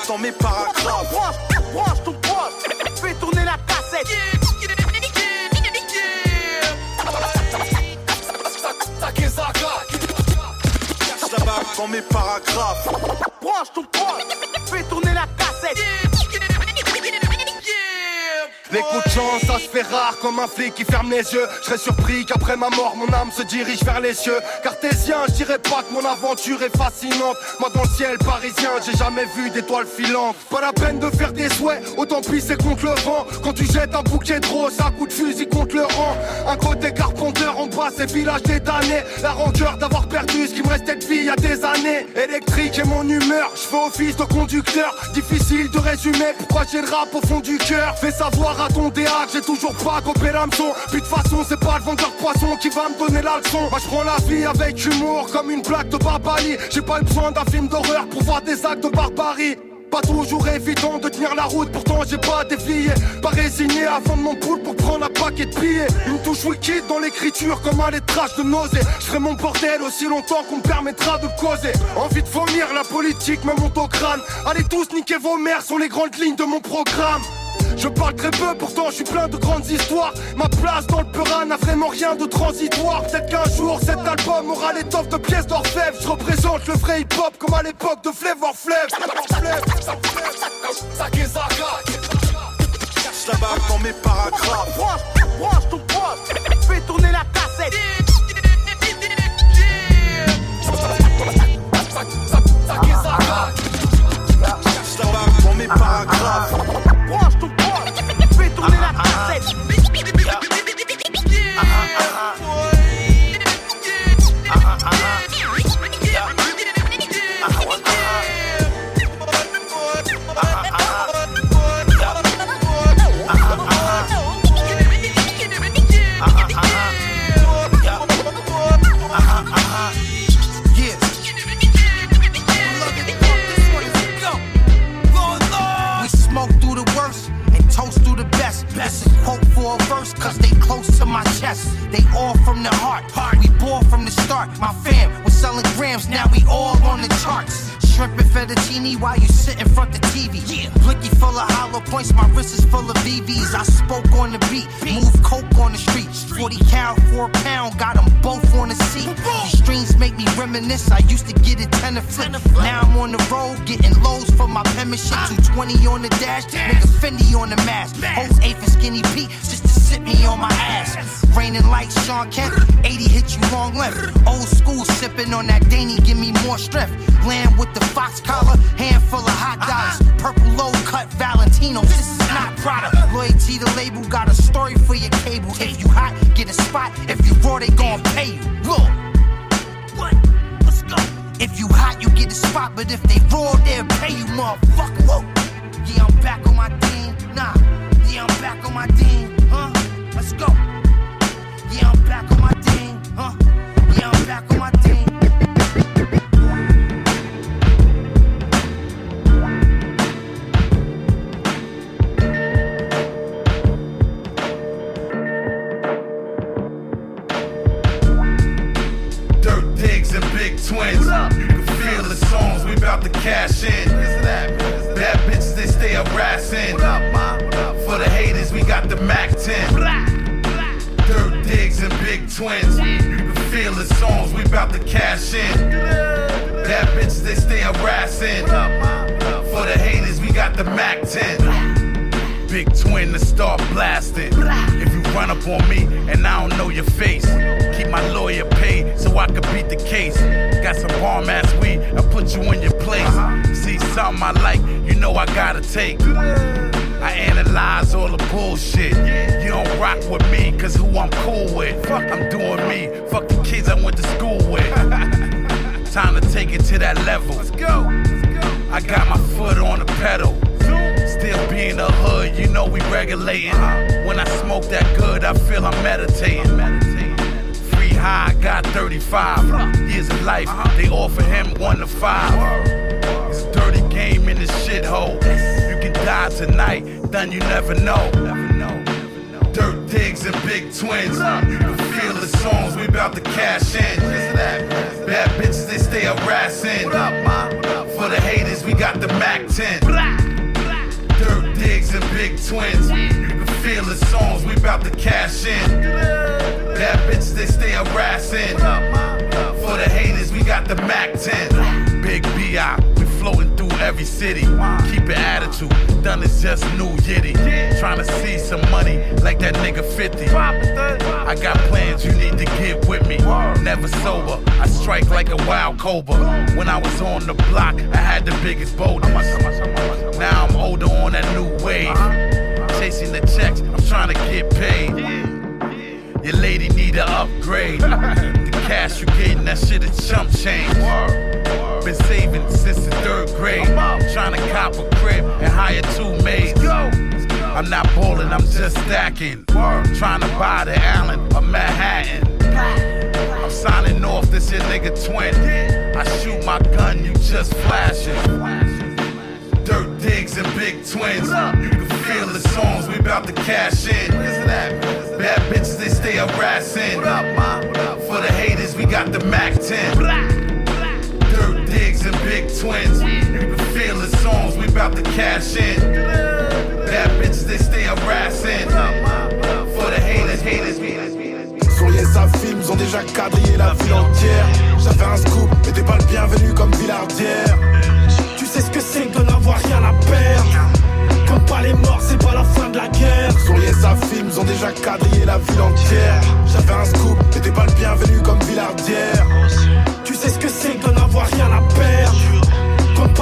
Dans mes paragraphes. Branche, branche ton poste, fais tourner la cassette. dans mes paragraphes. Branche ton poste, fais tourner la cassette. Les coups de chance, ça se fait rare comme un flic qui ferme les yeux. Je serais surpris qu'après ma mort, mon âme se dirige vers les cieux. Cartésien, je dirais pas que mon aventure est fascinante. Moi, dans le ciel parisien, j'ai jamais vu d'étoiles filantes. Pas la peine de faire des souhaits, autant pisser contre le vent. Quand tu jettes un bouquet de roses, un coup de fusil contre le rang. Un côté carpenteur, on passe ces villages des damnés. La rancœur d'avoir perdu ce qui me restait de vie il y a des années. Électrique et mon humeur, je fais office de conducteur. Difficile de résumer pourquoi j'ai le rap au fond du cœur. Fais savoir à que j'ai toujours pas copé l'hameçon. Puis de façon, c'est pas le vendeur de poisson qui va me donner la leçon. Moi, je prends la vie avec humour comme une blague de barbarie. J'ai pas eu besoin d'un film d'horreur pour voir des actes de barbarie. Pas toujours évident de tenir la route, pourtant j'ai pas dévié. Pas résigné avant de mon poule pour prendre un paquet de billets. Une touche wicked dans l'écriture comme un lettrage de nausée. Je ferai mon bordel aussi longtemps qu'on me permettra de causer. Envie de vomir, la politique me monte au crâne. Allez tous niquer vos mères sont les grandes lignes de mon programme. Je parle très peu, pourtant je suis plein de grandes histoires. Ma place dans le Peura n'a vraiment rien de transitoire. Peut-être qu'un jour cet album aura l'étoffe de pièces d'orfèvre. Je représente le vrai hip-hop comme à l'époque de Flavor Flav. Je la dans mes paragraphes. Branche, branche ton poste, fais tourner la cassette. Je la dans mes paragraphes. Fais tourner la cassette. They all from the heart. We bore from the start. My fam was selling grams, now we all on the charts. Shrimp and fettuccine while you sit in front of TV. Yeah. Blicky full of hollow points, my wrist is full of VVs. I spoke on the beat, move coke on the street. 40 cal, 4 pound, got them both on the seat. These streams make me reminisce. I used to get it 10 to flip. Now I'm on the road, getting lows for my penmanship. 220 on the dash, nigga Fendi on the mask. Whole eighth and skinny Pete, just to sit me on my ass. Raining like Shawn Kemp, 80 hit you long left. Old school sipping on that Danny, give me more strength. Land with the fox collar, handful of hot dollars. Purple low cut Valentinos, this is not Prada. Loyalty to label, got a story for your cable. If you hot, get a spot. If you raw, they gon' pay you. Look. What? Let's go. If you hot, you get a spot, but if they raw, they'll pay you, motherfucker. Yeah, I'm back on my team. Nah. Yeah, I'm back on my team. Huh? Let's go. Yeah, I'm back on my team. Huh? Yeah, I'm back on my team. Dirt digs and big twins. You can feel the songs we about to cash in. Bad bitches, they stay harassing. Got the Mac 10. Dirt digs and big twins. You can feel the songs we about to cash in. Bad bitches, they stay harassing. For the haters, we got the Mac 10. Big twin to start blasting. If you run up on me and I don't know your face, keep my lawyer paid so I can beat the case. Got some bomb ass weed, I put you in your place. See something I like, you know I gotta take. I analyze all the bullshit. You don't rock with me, cause who I'm cool with. Fuck, I'm doing me. Fuck the kids I went to school with. Time to take it to that level. Let's go. I got my foot on the pedal. Still being the hood, you know we regulating. When I smoke that good, I feel I'm meditating. Free high, got 35 years of life. They offer him one to five. It's a dirty game in this shithole. Die tonight, then you never know. Dirt digs and big twins. You can feel the songs we about to cash in. Bad bitches, they stay harassing. For the haters, we got the Mac 10. Dirt digs and big twins. You can feel the songs we about to cash in. Bad bitches, they stay harassing. For the haters, we got the Mac 10. Big B.I. We floating every city. Keep an attitude, done is just new yitty. Trying to see some money like that nigga 50. I got plans, you need to get with me. Never sober, I strike like a wild cobra. When I was on the block, I had the biggest boulders. Now I'm older on that new wave. Chasing the checks, I'm trying to get paid. Your lady need an upgrade. The cash you getting, that shit is chump change. Been saving since the third grade. Trying to cop a crib and hire two maids. I'm not ballin', I'm just stacking. Trying to buy the Allen or Manhattan. I'm signing off, this your nigga twin. I shoot my gun, you just flashing. Dirt digs and big twins. You can feel the songs, we about to cash in. Bad bitches, they stay harassing. For the haters, we got the Mac 10. Dirt digs and big twins. You can feel the songs, we about to cash in. Bad bitches, they stay harassing. For the haters, haters, haters. Sur les films ont déjà quadrillé la ville entière. J'avais un scoop, mais t'es pas le bienvenu comme Villardière. Tu sais ce que c'est que de n'avoir rien à perdre. Comme pas les morts, c'est pas la fin de la guerre. Sur les films ont déjà quadrillé la ville entière. J'avais un scoop, t'es pas le bienvenu comme Villardière. Tu sais ce que c'est que de n'avoir rien à perdre.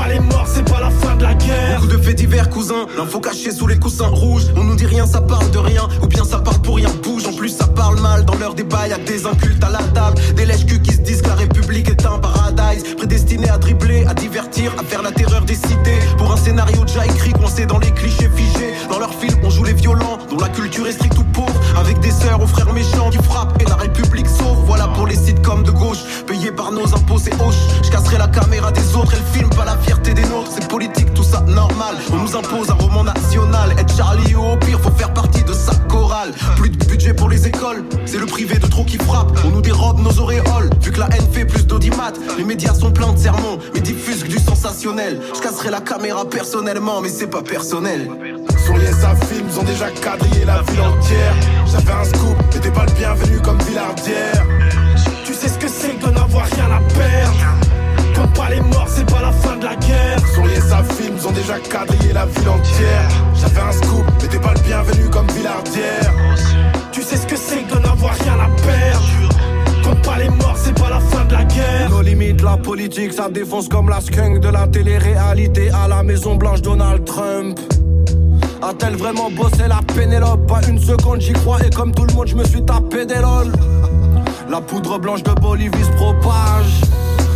Les morts, c'est pas la fin de la guerre. Beaucoup de faits divers, cousin. L'info cachée sous les coussins rouges. On nous dit rien, ça parle de rien. Ou bien ça parle pour rien, bouge. En plus, ça parle mal. Dans leur débat, y'a des incultes à la table. Des lèches qui se disent que la République est un paradise. Prédestiné à dribbler, à divertir, à faire la terreur des cités. Pour un scénario déjà écrit, coincé dans les clichés figés. Dans leur film, on joue les violents, dont la culture est stricte ou pauvre. Avec des sœurs aux frères méchants qui frappent et la République sauve. Voilà pour les sitcoms de gauche, payés par nos impôts, c'est hoche. Je casserai la caméra des autres et le film, pas la fierté des nôtres. C'est politique, tout ça normal. On nous impose un roman national. Être Charlie ou au pire, faut faire partie de sa chorale. Plus de budget pour les écoles, c'est le privé de trop qui frappe. On nous dérobe nos auréoles, vu que la haine fait plus d'audimat. Les médias sont pleins de sermons, mais diffusent du sensationnel. Je casserai la caméra personnellement, mais c'est pas personnel. Sur les films ont déjà quadrillé la ville entière. J'avais un scoop, mais t'es pas le bienvenu comme Villardière. Tu sais ce que c'est que de n'avoir rien à perdre. Comme pas les morts, c'est pas la fin de la guerre. Sur les films ont déjà quadrillé la ville entière. J'avais un scoop, mais t'es pas le bienvenu comme Villardière. Tu sais ce que c'est que de n'avoir rien à perdre. Pas les morts, c'est pas la fin de la guerre. Nos limites, la politique, ça défonce comme la skunk de la télé-réalité à la Maison Blanche Donald Trump. A-t-elle vraiment bossé la Pénélope? Pas une seconde, j'y crois et comme tout le monde, je me suis tapé des lol. La poudre blanche de Bolivie se propage.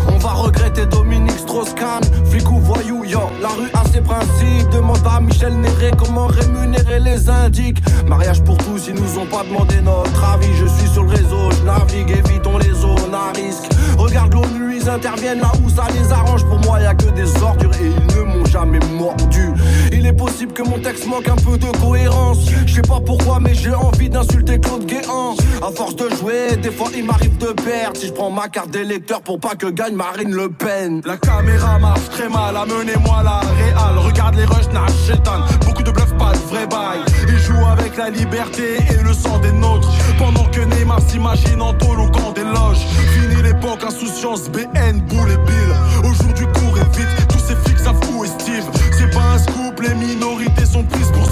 On va regretter Dominique Strauss-Kahn, flic ou voyou, yo. La rue a ses principes. Demande à Michel Néré comment rémunérer les indiques. Mariage pour tous, ils nous ont pas demandé notre avis. Je suis sur le réseau, je navigue, évitons les zones à risque. Regarde l'ONU, ils interviennent là où ça les arrange. Pour moi, y a que des ordures et ils ne m'ont jamais mordu. Il est possible que mon texte manque un peu de cohérence. Je sais pas pourquoi, mais j'ai envie d'insulter Claude Guéant. À force de jouer, des fois il m'arrive de perdre. Si je prends ma carte d'électeur pour pas que gagne Marine Le Pen. La caméra marche très mal, amenez-moi la réal. Regarde les rushs, Nash, Shetan. Beaucoup de bluff, pas de vrai bail. Ils jouent avec la liberté et le sang des nôtres. Pendant que Neymar s'imagine en tôle au camp des loges. Fini l'époque, insouciance, BN, boule et bill. Aujourd'hui, cours et vite, tous ces flics savent où est Steve. C'est pas un scoop, les minorités sont prises pour.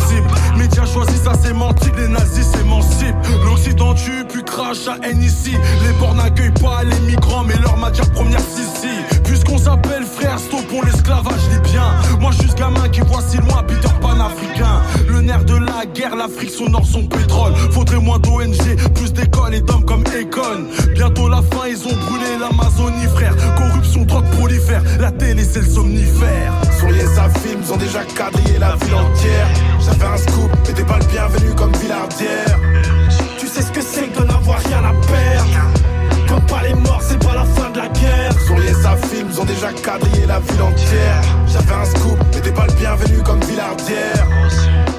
Médias choisissent sa sémantique, les nazis s'émancipent. L'Occident tue, puis crache à haine ici. Les ports n'accueillent pas les migrants, mais leur matière première, si, si. Puisqu'on s'appelle frère, stoppons l'esclavage libyen. Moi, juste gamin qui voit si loin Peter Pan africain. Le nerf de la guerre, l'Afrique, son or, son pétrole. Faudrait moins d'ONG, plus d'écoles et d'hommes comme Econ. Bientôt la fin, ils ont brûlé l'Amazonie, frère. Corruption, drogue prolifère. La télé, c'est le somnifère. Sur les films ont déjà J'avais un scoop, t'es pas le bienvenu comme Villardière. Tu sais ce que c'est que de n'avoir rien à perdre. Comme pas les morts, c'est pas la fin de la guerre. Sur les films ont déjà quadrillé la ville entière. J'avais un scoop, t'es pas le bienvenu comme Villardière.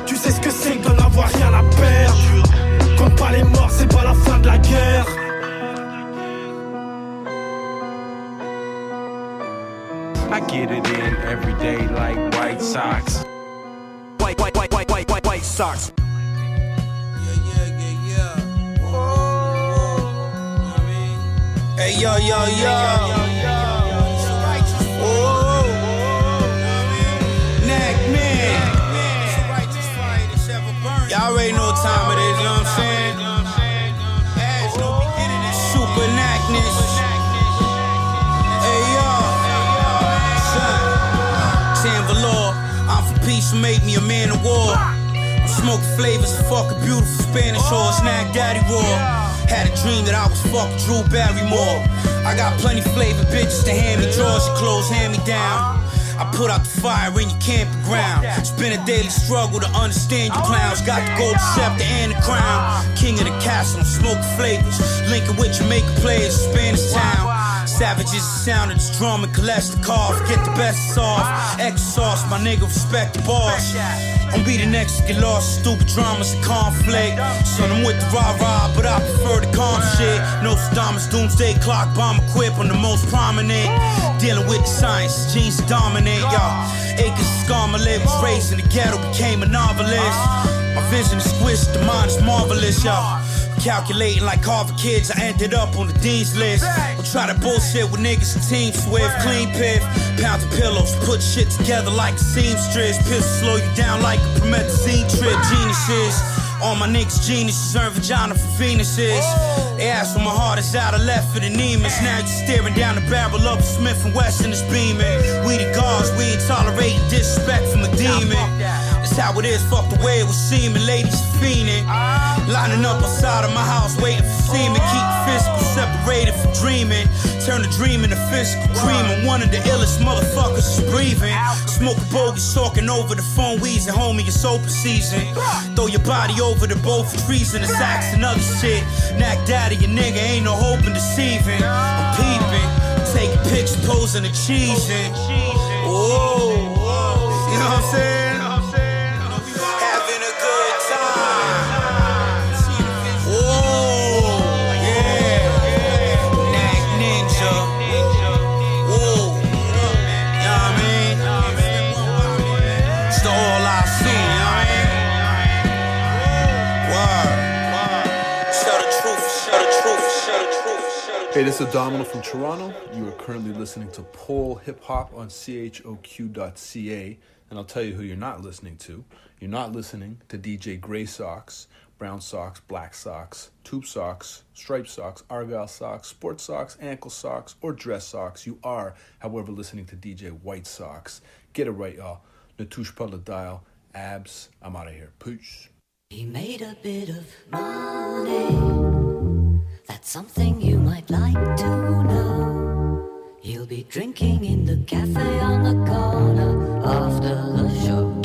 Tu sais ce que c'est que de n'avoir rien à perdre. Comme pas les morts, c'est pas la fin de la guerre. I get it in every day like White Sox. White, white, white, white, white, white, white socks. Yeah, yeah, yeah, yeah. Hey yo yo yo. Make me a man of war. I'm flavors, fuck a beautiful Spanish horse, snack daddy raw. Had a dream that I was fuck Drew Barrymore. I got plenty flavor bitches to hand me drawers, your clothes hand me down. I put out the fire in your campground. It's been a daily struggle to understand you clowns. Got the gold scepter and the crown. King of the castle, smoking flavors. Linking with Jamaica players, Spanish town. Savages, the sound of this drum and Kalashnikov. Get the best off. Sauce, my nigga, respect the boss. Don't be the next to get lost. Stupid dramas and conflict. Son, I'm with the rah rah, but I prefer the calm shit. No Nostradamus, doomsday clock, bomb equipped on the most prominent. Dealing with the science, genes dominate, y'all. Acres scar, my leg was raised in the ghetto, became a novelist. My vision is squished, the mind is marvelous, y'all. Calculating like Harvard kids, I ended up on the dean's list. Don't try to bullshit with niggas and team swift, clean piff, pounds of pillows, put shit together like a seamstress. Pistol slow you down like a promethazine trip. Geniuses, all my niggas geniuses earn vagina for Venuses. Oh. They asked when my heart is out, I left for the Nemus. Now you're staring down the barrel of a Smith and Wesson is beaming. We the gods, we ain't tolerating disrespect from a demon. That's how it is, fuck the way it was seeming. Ladies fiending. Lining up outside of my house, waiting for semen. Keep physical separated from dreaming. Turn the dream into physical cream. I'm one of the illest motherfuckers is breathing. Smoking bogus, talking over the phone, wheezing. Homie, it's open season. Throw your body over the boat for treason, it's axe and other shit. Knack daddy, your nigga ain't no hope in deceiving. I'm peeping, taking pics, posing and cheesing. Whoa, you know what I'm saying? Hey, this is Domino from Toronto. You are currently listening to Pole Hip Hop on CHOQ.ca. And I'll tell you who you're not listening to. You're not listening to DJ Gray Socks, Brown Socks, Black Socks, Tube Socks, Striped Socks, Argyle Socks, Sports Socks, Ankle Socks, or Dress Socks. You are, however, listening to DJ White Socks. Get it right, y'all. Natush Pudla Dial, Abs. I'm out of here. Peace. He made a bit of money. That's something you might like to know. He'll be drinking in the cafe on the corner after the show.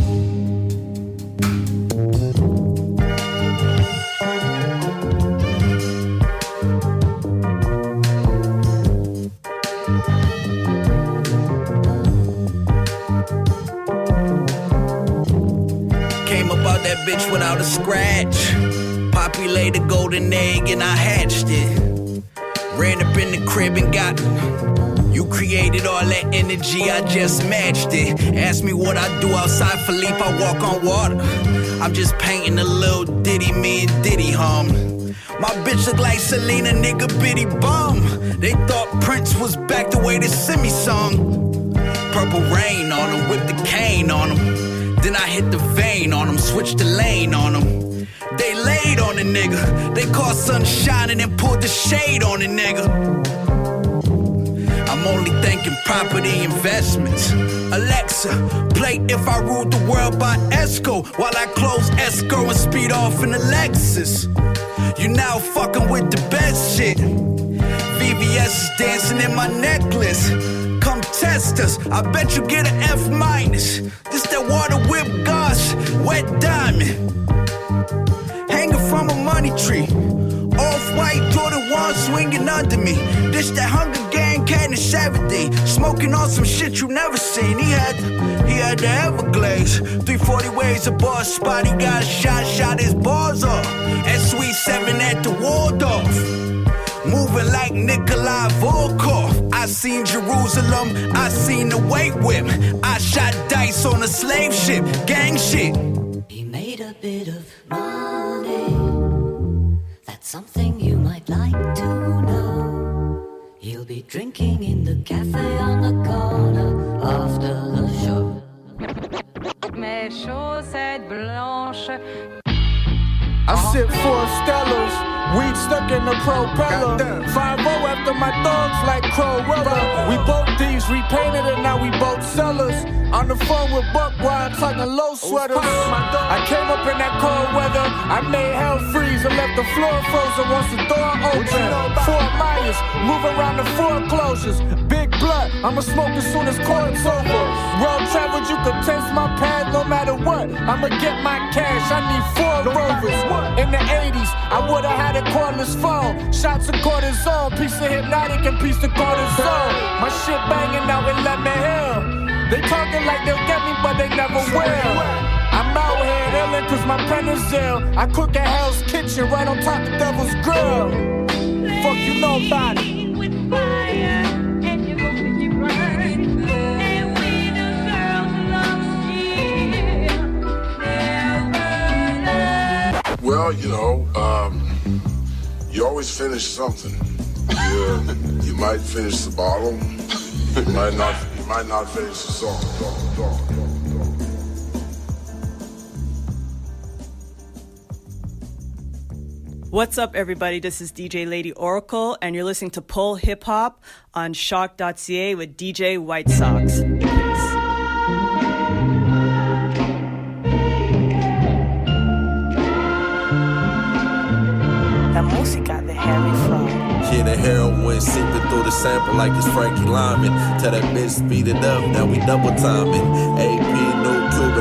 Came up out that bitch without a scratch. Poppy laid a golden egg and I hatched it. Ran up in the crib and got you created all that energy, I just matched it. Ask me what I do outside Philippe, I walk on water. I'm just painting a little ditty, me and Diddy hum. My bitch look like Selena, nigga, bitty bum. They thought Prince was back the way they send me song. Purple rain on him, whip the cane on him. Then I hit the vein on him, switch the lane on him. They laid on the nigga. They caught sunshine and then pulled the shade on the nigga. I'm only thinking property investments. Alexa, play If I Ruled the World by Esco while I close Esco and speed off in the Lexus. You now fucking with the best shit. VVS is dancing in my necklace. Come test us. I bet you get an F minus. This that water whip gosh, wet diamond. Hanging from a money tree. Off white Jordan 1 swinging under me. This that Hunger Gang cat and Saturday. Smoking on some shit you never seen. He had he had the Everglades. 340 ways a boss spot. He got shot, shot his bars off. And Suite 7 at the Waldorf. Moving like Nikolai Volkov. I seen Jerusalem, I seen the weight whip. I shot dice on a slave ship, gang shit. He made a bit of money. Like to know. He'll be drinking in the cafe on the corner after the show. Mes chaussettes blanches. I sip four Stellas. Weed stuck in the propeller. 5 after my thugs like Cruella. We both thieves repainted and now we both sellers. On the phone with Buck Wild talking low sweaters. I came up in that cold weather. I made hell freeze and left the floor frozen once the door opened. Fort Myers, move around the foreclosures. Big I'ma smoke as soon as court's over. World traveled, you could test my pad no matter what. I'ma get my cash, I need four rovers. In the 80s, I would've had a cordless phone. Shots of cortisone, piece of hypnotic and piece of cortisone. My shit banging out in Lemon Hill. They talking like they'll get me, but they never will. I'm out here illin' cause my pen is ill. I cook at Hell's Kitchen right on top of Devil's Grill. Fuck you know about it. Well, you know, um, you always finish something. You, you might finish the bottle. You might not. You might not finish the song. What's up, everybody? This is DJ Lady Oracle, and you're listening to Pull Hip Hop on choc.ca with DJ White Sox. Heroin seeping through the sample like it's Frankie Lymon. Tell that bitch speed it up, now we double timing. AP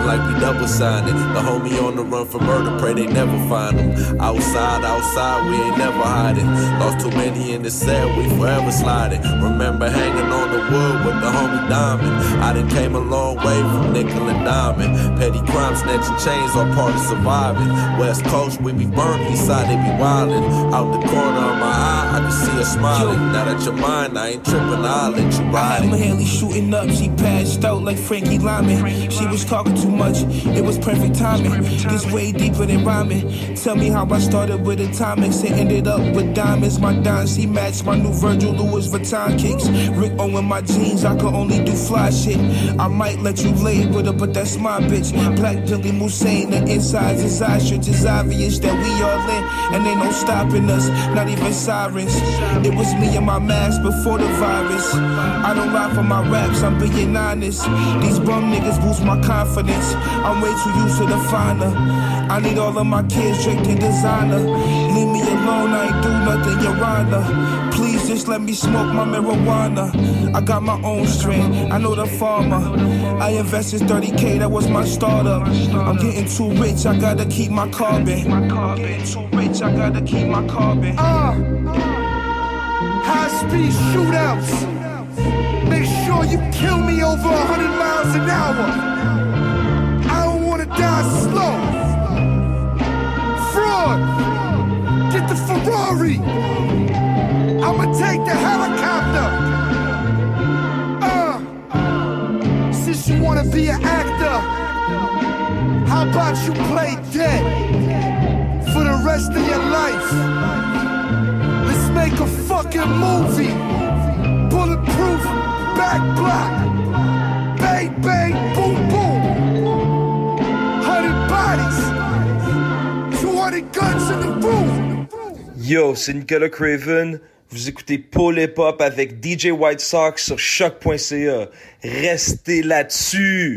like we double signing. The homie on the run for murder, pray they never find him. Outside, outside, we ain't never hiding. Lost too many in the cell, we forever sliding. Remember hanging on the wood with the homie Diamond. I done came a long way from nickel and diamond. Petty crime, snatching chains are part of surviving. West Coast, we be burnt, east side, they be wildin'. Out the corner of my eye, I can see her smiling. Now that you're mine, I ain't trippin', I'll let you I ride had my it. Haley shooting up, she passed out like Frankie Lymon. She was talking too much, it was perfect timing. This way deeper than rhyming. Tell me how I started with atomics and ended up with diamonds. My dimes, he matched my new Virgil Louis Vuitton kicks. Rick Owen, my jeans, I could only do fly shit. I might let you lay with her, but that's my bitch. Black Billy Musain, the insides is ostrich. It's obvious that we all in, and ain't no stopping us, not even sirens. It was me and my mask before the virus. I don't lie for my raps, I'm being honest. These bum niggas boost my confidence. I'm way too used to the finer. I need all of my kids drinking designer. Leave me alone, I ain't do nothing, Your Honor. Please just let me smoke my marijuana. I got my own strain, I know the farmer. I invested 30k, that was my startup. I'm getting too rich, I gotta keep my carbon. I'm Getting too rich, I gotta keep my carbon. Uh, high speed shootouts. Make sure you kill me over 100 miles an hour. Die slow. Fraud. Get the Ferrari. I'ma take the helicopter. Uh, since you wanna be an actor, how about you play dead for the rest of your life? Let's make a fucking movie. Bulletproof, back block. Bang, bang, boom, boom. Yo, c'est Nicolas Craven. Vous écoutez Paul Hip Hop avec DJ White Sox sur choc.ca. Restez là-dessus.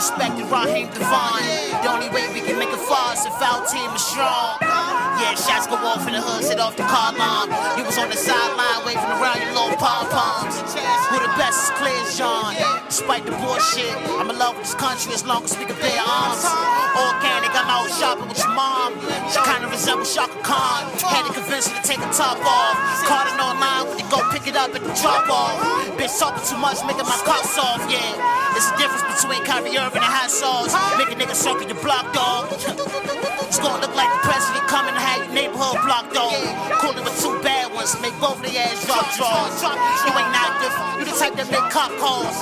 Respect to Raheem Devon. The only way we can make a fuss if our team is strong. Go off in the hood, set off the car alarm. You was on the sideline waving around your little pom poms. Who the best is clear John. Despite the bullshit, I'm in love with this country as long as we can bear arms. Organic, out shopping with your mom. She kinda resembles Chaka Khan. Had to convince her to take her top off. Caught it online, when you go pick it up at the drop off. Bitch talking too much, making my cuffs off, yeah. It's the difference between Kyrie Irving and hot sauce. Make a nigga circle your block, dog. It's gonna look like the president coming to have your neighborhood blocked off. Cool it with two bad ones, make both of their ass drop draws. You ain't active, you the type that make cop calls.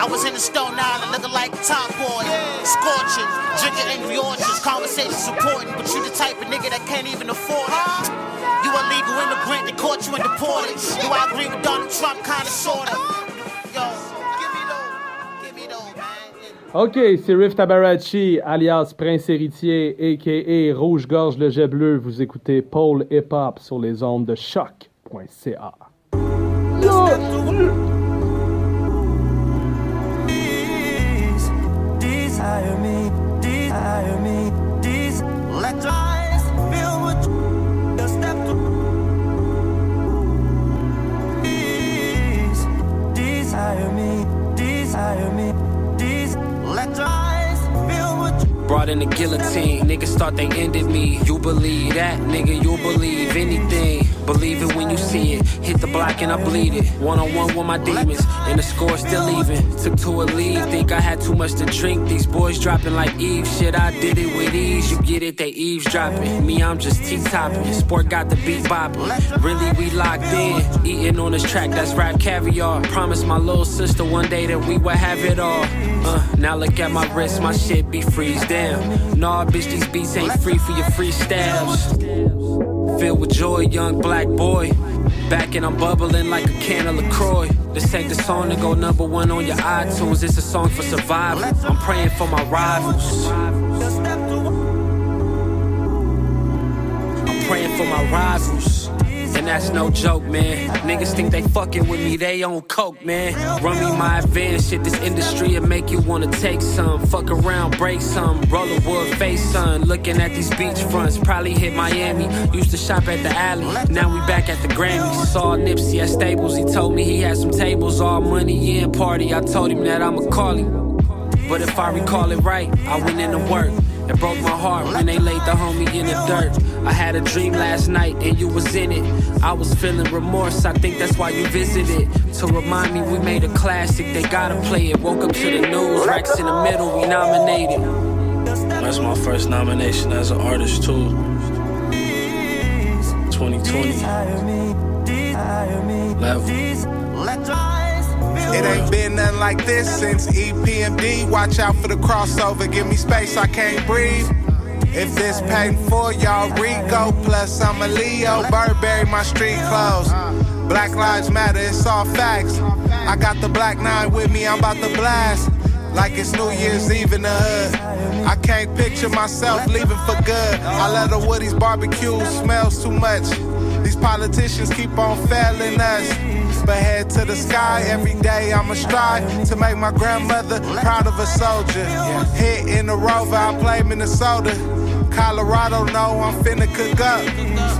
I was in the Stone Island looking like a top boy. Scorching, drinking angry oranges, conversations important, but you the type of nigga that can't even afford it. You illegal immigrant supported. Do I agree with Donald Trump? Kinda sorta. Yo, give me those. Give me those, man. OK, c'est Riff Tabarachi, alias Prince Héritier, a.k.a. Rouge-Gorge le Jet Bleu. Vous écoutez Paul Hip Hop sur les ondes de choc.ca. Desire me, desire me, Brought in the guillotine, niggas thought they ended me. You believe that, nigga, you'll believe anything. Believe it when you see it. Hit the block and I bleed it. One on one with my demons, and the score still even. Took to a lead, think I had too much to drink. These boys dropping like Eve. Shit, I did it with ease. You get it, they eavesdropping. Me, I'm just T topping. Sport got the beat bopping. Really, we locked in. Eating on this track, that's RapCaviar. Promised my little sister one day that we would have it all. Uh, now look at my wrist, my shit be freeze down. Nah, bitch, these beats ain't free for your free freestyles. Filled with joy, young black boy. Back and I'm bubbling like a can of LaCroix. This ain't the song to go number one on your iTunes. It's a song for survival. I'm praying for my rivals. I'm praying for my rivals. And that's no joke, man. Niggas think they fucking with me, they on coke, man. Run me my advance shit, this industry will make you wanna take some. Fuck around, break some. Roll a wood face, son. Looking at these beach fronts, probably hit Miami. Used to shop at the alley, now we back at the Grammys. Saw Nipsey at Staples, he told me he had some tables, all money in party. I told him that I'ma call him. But if I recall it right, I went into work. It broke my heart when they laid the homie in the dirt. I had a dream last night and you was in it. I was feeling remorse, I think that's why you visited. To remind me we made a classic, they gotta play it. Woke up to the news, Rex in the middle, we nominated. That's my first nomination as an artist too. 2020. Level. It ain't been nothing like this since EPMD. Watch out for the crossover. Give me space, I can't breathe. If this paid for y'all, Rico. Plus, I'm a Leo. Burberry, my street clothes. Black Lives Matter, it's all facts. I got the Black Nine with me, I'm about to blast. Like it's New Year's Eve in the hood. I can't picture myself leaving for good. I love the Woody's barbecue, smells too much. These politicians keep on failing us. But head to the sky every day, I'ma strive to make my grandmother proud of a soldier. Hit in the rover, I play Minnesota. Colorado know I'm finna cook up.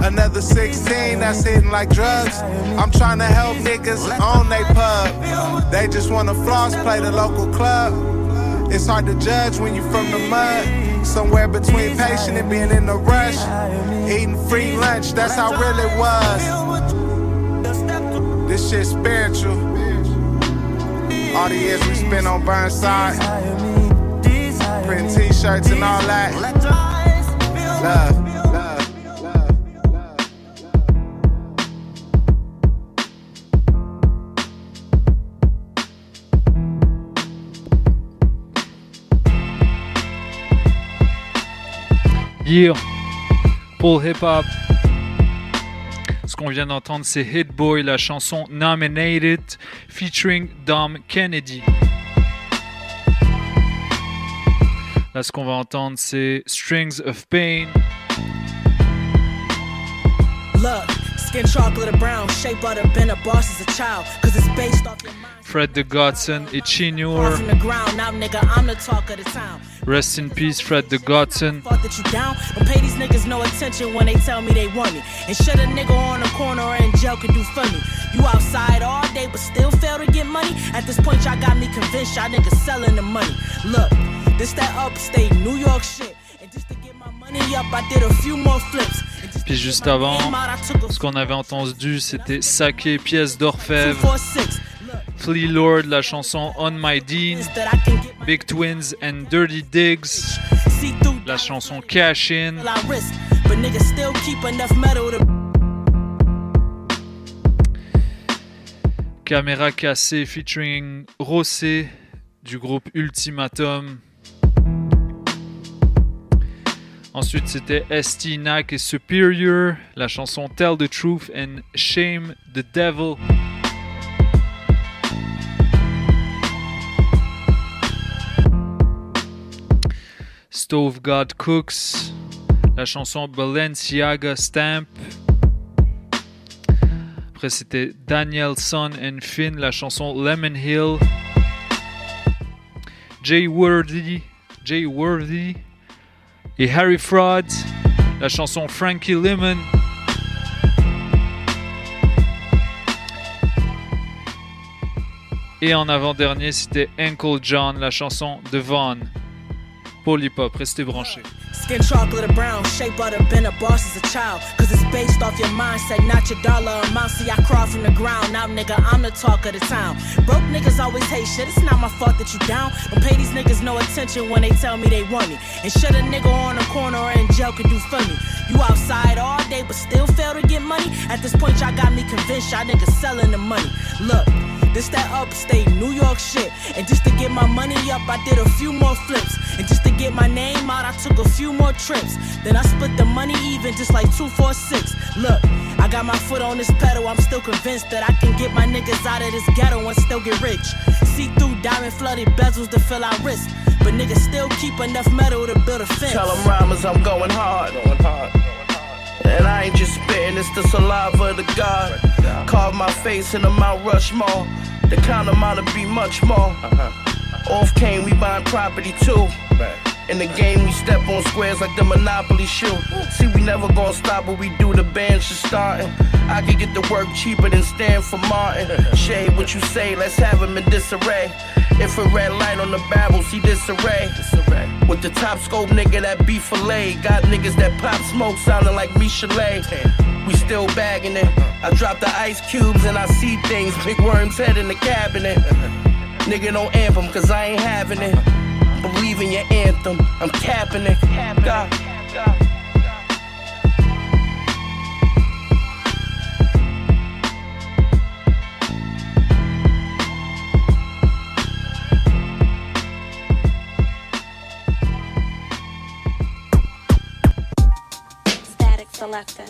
Another 16 that's hitting like drugs. I'm trying to help niggas own they pub. They just wanna floss, play the local club. It's hard to judge when you from the mud. Somewhere between patient and being in a rush. Eating free lunch, that's how real it was. This shit spiritual. All the years we spent on Burnside. Print t-shirts and all that. Yeah. Pour hip hop. Ce qu'on vient d'entendre, c'est Hit Boy, la chanson Nominated, featuring Dom Kennedy. Là, ce qu'on va entendre, c'est Strings of Pain. Look, skin chocolate or brown, shape butter, been a boss as a child, cause it's based off your mind. Fred the Godson et Far Chinur. from the ground, now nigga, I'm the talk of the town. Rest in peace, Fred the Godson. Thought that you down, pay these niggas no attention when they tell me they want me. And shut a nigga on the corner or in jail could do funny. You outside all day but still fail to get money. At this point, y'all got me convinced y'all niggas selling the money. Look, this that upstate New York shit. And just to get my money up, I did a few more flips. Puis juste avant, ce qu'on avait entendu, c'était Sake, pièce d'orfèvre. 246. Flea Lord, la chanson On My Dean. Big Twins and Dirty Digs. La chanson Cash In. Caméra cassée featuring Rossé du groupe Ultimatum. Ensuite, c'était ST Nack et Superior, la chanson Tell the Truth and Shame the Devil. Stove God Cooks, la chanson Balenciaga Stamp. Après, c'était Danielson and Finn, la chanson Lemon Hill. Jay Worthy, Jay Worthy et Harry Fraud, la chanson Frankie Lemon. Et en avant-dernier, c'était Uncle John, la chanson Devon. Polypop, restez branchés. Skin chocolate or brown, shape butter, been a boss as a child. Cause it's based off your mindset, not your dollar amount. See, I crawl from the ground. Now, nigga, I'm the talk of the town. Broke niggas always hate shit. It's not my fault that you down. Don't pay these niggas no attention when they tell me they want me. And shut a nigga on the corner or in jail can do for me. You outside all day, but still fail to get money. At this point, y'all got me convinced y'all niggas selling the money. Look. This that upstate New York shit. And just to get my money up, I did a few more flips. And just to get my name out, I took a few more trips. Then I split the money even, just like two, four, six. Look, I got my foot on this pedal. I'm still convinced that I can get my niggas out of this ghetto and still get rich. See through diamond flooded bezels to fill our wrists. But niggas still keep enough metal to build a fence. Tell them rhymers I'm going hard. Going hard. And I ain't just spitting, it's the saliva of the God. Carve my face in the Mount Rushmore. The count amount to be much more. Uh-huh. Off came, we buying property too. In the game, we step on squares like the Monopoly shoe. See, we never gonna stop what we do, the band's just starting. I could get the work cheaper than stand for Martin. Shade what you say, let's have him in disarray. Infrared light on the barrel, see disarray. With the top scope nigga that beef fillet. Got niggas that pop smoke sounding like Michelet. We still bagging it. I drop the ice cubes and I see things. Big worm's head in the cabinet. Nigga don't anthem cause I ain't having it. Believe in your anthem, I'm capping it. God. Statik Selektah.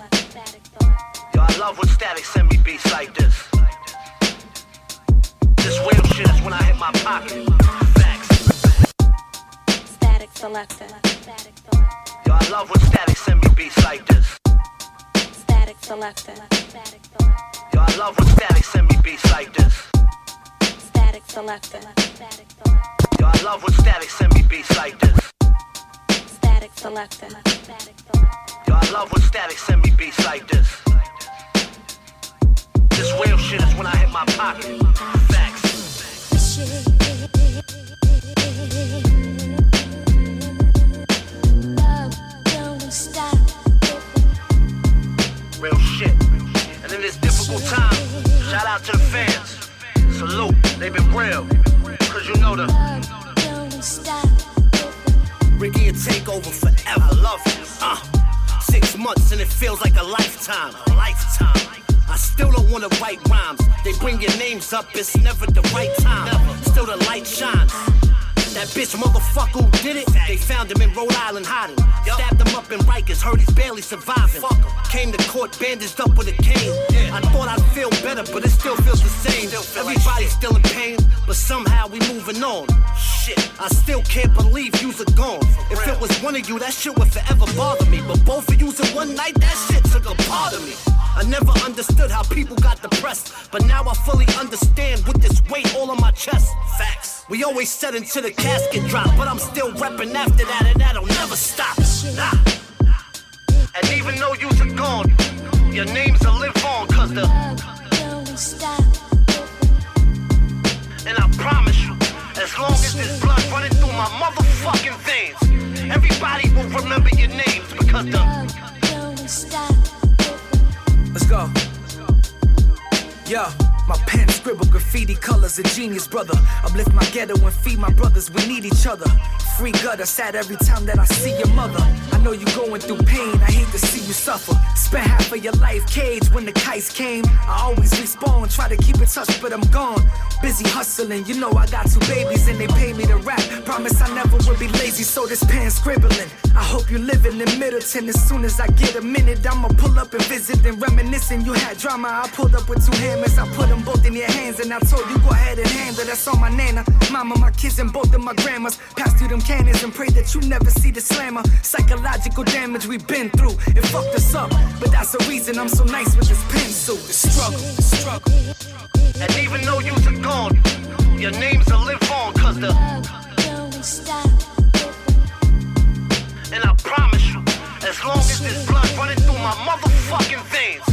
Yo, I love when Statik send me beats like this. This real shit is when I hit my pocket. Statik Selektah. Yo, I love when Statik send me beats like this. Statik Selektah. Yo, I love when Statik send me beats like this. Statik Selektah. Yo, I love when Statik send me beats like this. Statik Selektah. Yo, I love when Statik send me beats like this. This real shit is when I hit my pocket. Facts. Real shit. And in this difficult time, shout out to the fans. Salute, they've been real. Cause you know the Ricky will take over forever. I love it. Uh, six months and it feels like a lifetime. A lifetime. I still don't wanna write rhymes. They bring your names up, it's never the right time. Still the light shines. That bitch motherfucker who did it, they found him in Rhode Island hiding. Stabbed him up in Rikers, heard he's barely surviving. Came to court bandaged up with a cane. I thought I'd feel better, but it still feels the same. Everybody's still in pain, but somehow we moving on. Shit, I still can't believe yous are gone. If it was one of you, that shit would forever bother me. But both of yous in one night, that shit took a part of me. I never understood how people got depressed, but now I fully understand with this weight all on my chest. Facts. We always said until the casket drop, but I'm still repping after that, and that'll never stop. Nah. And even though yous are gone, your names will live on, cause the. And I promise you, as long as there's blood running through my motherfucking veins, everybody will remember your names because the. Let's go. Yo, My pen scribble graffiti colors, a genius brother. Uplift my ghetto and feed my brothers, we need each other. Free gutter, sad every time that I see your mother. I know you going through pain, I hate to see you suffer. Spent half of your life caged when the kites came. I always respawn, try to keep in touch, but I'm gone. Busy hustling, you know I got two babies and they pay me to rap. Promise I never will be lazy, so this pen scribbling. I hope you're living in Middleton. As soon as I get a minute, I'ma pull up and visit and reminiscing. You had drama, I pulled up with two hammers. I put them both in your hands and I told you go ahead and handle. That's on my nana, mama, my kids, and both of my grandmas. Pass through them cannons and pray that you never see the slammer. Psychological damage we've been through, it fucked us up. But that's the reason I'm so nice with this pencil. The struggle, the struggle. And even though you're gone, your names will live on, cause the. And I promise you, as long as there's blood running my motherfucking veins,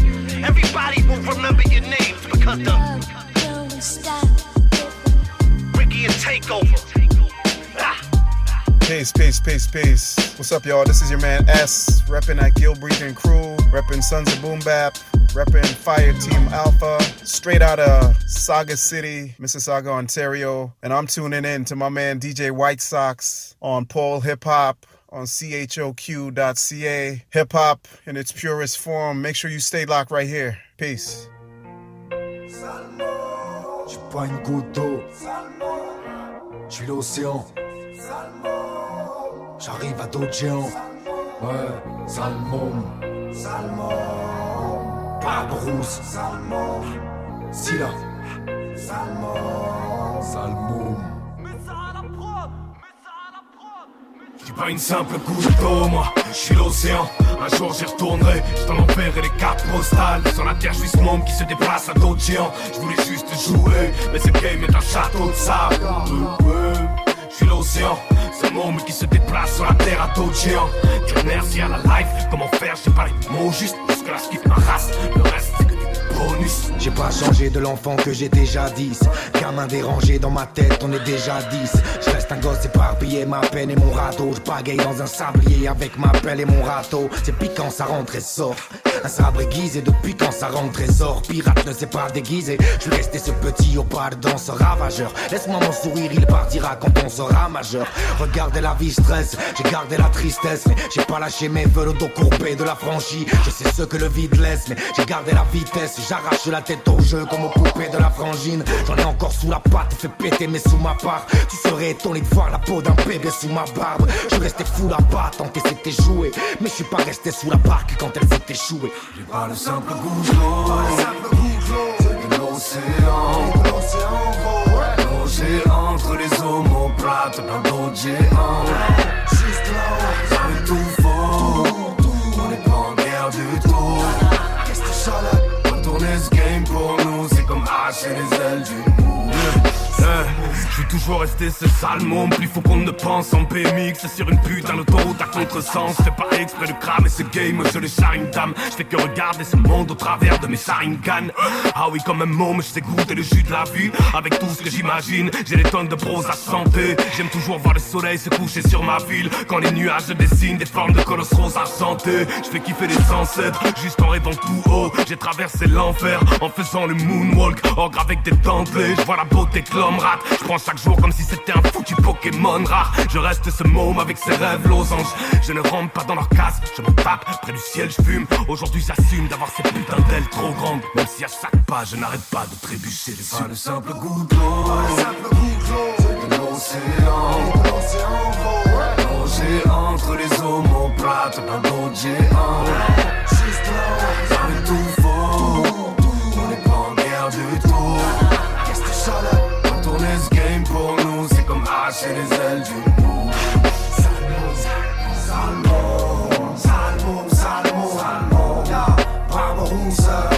everybody will remember your names because the. Ricky and Takeover. Ah. Peace, peace, peace, peace. What's up, y'all? This is your man S, repping at Gill Breathing Crew, repping Sons of Boom Bap, repping Fire Team Alpha, straight out of Sauga City, Mississauga, Ontario. And I'm tuning in to my man DJ White Sox on Pole Hip Hop on choq.ca. Hip hop in its purest form. Make sure you stay locked right here. Peace. J'suis pas une goutte d'eau, j'suis l'océan. J'arrive à d'autres géants. Ouais, Salmon. Salmon. Barbarousse. Salmon. Silla. Salmon. Salmon. J'suis pas une simple goutte d'eau, moi, j'suis l'océan. Un jour j'y retournerai, j't'en enverrai les cartes postales. Sur la terre, j'suis ce monde qui se déplace à d'autres géants. J'voulais juste jouer, mais ce game est un château de sable. J'suis l'océan, ce monde qui se déplace sur la terre à d'autres géants. Dire merci à la life, comment faire, j'ai pas les mots justes. Jusque là, je ma race, le reste c'est que J'ai pas changé de l'enfant que j'étais jadis. Gamin dérangé dans ma tête, on est déjà 10. Je reste un gosse éparpillé, ma peine et mon râteau. Je dans un sablier avec ma pelle et mon râteau. C'est piquant, ça rentre et sort? Un sabre aiguisé depuis quand ça rentre trésor. Pirate ne s'est pas déguisé. Je suis resté ce petit au pas dans ce ravageur. Laisse-moi mon sourire, il partira quand on sera majeur. Regardez la vie stress, j'ai gardé la tristesse. Mais j'ai pas lâché mes vœux, le dos courbé de la franchie. Je sais ce que le vide laisse, mais j'ai gardé la vitesse. J'arrache la tête au jeu comme au poupée de la frangine. J'en ai encore sous la patte, fait péter mais sous ma part. Tu serais étonné de voir la peau d'un bébé sous ma barbe. Je suis resté fou là-bas tant que c'était joué. Mais je suis pas resté sous la barque quand elle s'est échouée. J'ai pas le simple goût de l'océan. Logé entre les omoplates d'un d'autres géants. J'avais tout faux, on n'est pas en guerre du tout. Qu'est-ce que Retourner ce game pour nous, c'est comme arracher les ailes du mou. Je suis toujours resté ce sale monde, plus faut qu'on ne pense en BMX sur une putain d'autoroute à contresens. Fais pas exprès de cramer ce game, je le charine dame. Je fais que regarder ce monde au travers de mes saringanes. Ah oui, comme un môme, je sais goûter le jus de la vie. Avec tout ce que j'imagine, j'ai des tonnes de prose à santé. J'aime toujours voir le soleil se coucher sur ma ville. Quand les nuages dessinent des formes de colosses roses argentés. Je fais kiffer les ancêtres, juste en rêvant tout haut. J'ai traversé l'enfer en faisant le moonwalk. Ogre avec des dentelés, je vois la beauté que l'homme rate. Je prends chaque jour comme si c'était un foutu Pokémon rare. Je reste ce môme avec ses rêves losanges. Je ne rentre pas dans leur casse, je me tape près du ciel, je fume. Aujourd'hui j'assume d'avoir ces putains d'ailes trop grandes. Même si à chaque pas je n'arrête pas de trébucher dessus. Pas le simple goût d'eau, de l'océan. Entre les omoplates d'un d'autres géants. J'avais tout faux, on n'est pas en guerre du tout. Qu'est-ce que ça là Retourner ce game pour nous, c'est comme arracher les ailes du mou. Salmon, Salmon, Salmon, Salmon, Barbarousse, Salmon,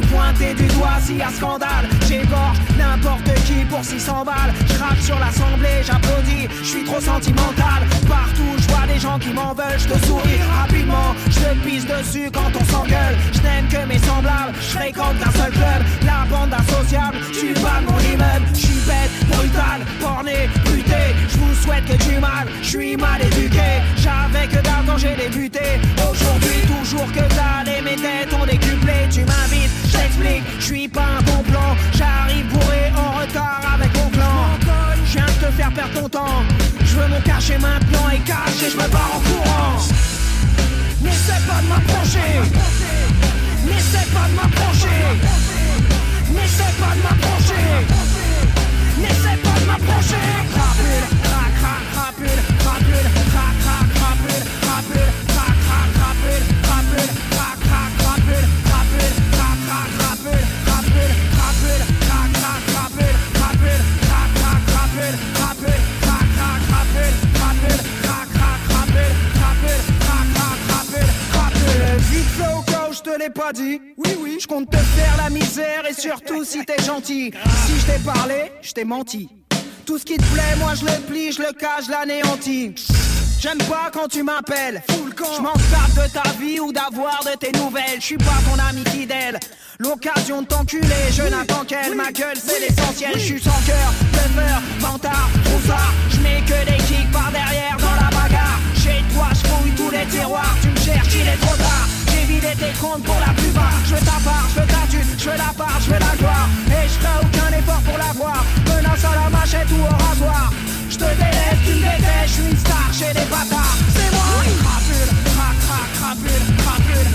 pointer du doigt s'il y a scandale. J'égorge n'importe qui pour 600 balles. Je sur l'assemblée, j'applaudis, je suis trop sentimental. Partout, vois des gens qui m'en veulent, je te souris rapidement. Je te pisse dessus quand on s'engueule. Je n'aime que mes semblables, je fréquente un seul club. La bande associable, je suis pas mon immeuble. Je suis bête, brutal, borné, buté. Je vous souhaite que du mal, je suis mal éduqué. J'avais que dalle quand j'ai débuté. Aujourd'hui, toujours que dalle et mes têtes ont décuplé. Tu m'invites, je t'explique, je suis pas un bon plan. J'arrive bourré en retard avec mon clan. Je viens de te faire perdre ton temps. Je veux mon cacher maintenant et cacher, je me barre en courant. N'essaie pas de m'approcher. N'essaie pas de m'approcher. N'essaie pas de m'approcher. N'essaie pas de m'approcher. Rapide, crac, crac, rapide, rapide, crac, crac, rapide, rapide, pas dit. Oui, oui, je compte te faire la misère et surtout si t'es gentil. Si je t'ai parlé, je t'ai menti. Tout ce qui te plaît, moi je le plie, je le cache, l'anéantis. J'aime pas quand tu m'appelles. Je m'en de ta vie ou d'avoir de tes nouvelles. Je suis pas ton ami fidèle. L'occasion de t'enculer, je n'attends qu'elle. Ma gueule, c'est l'essentiel. Je suis sans cœur, bluffeur, vantard, troussard. Je mets que des kicks par derrière dans la bagarre. Chez toi, je fouille tous les tiroirs. Tu me cherches, il est trop tard. J'ai vidé tes comptes pour la plupart. Je veux ta part, je veux ta je veux la part, je veux la gloire. Et je ferai aucun effort pour l'avoir. Menace à la machette ou au rasoir. Je te délaisse, tu me détestes, je suis une star chez les bâtards. C'est moi. Crapule, crac, crac, crapule, crapule,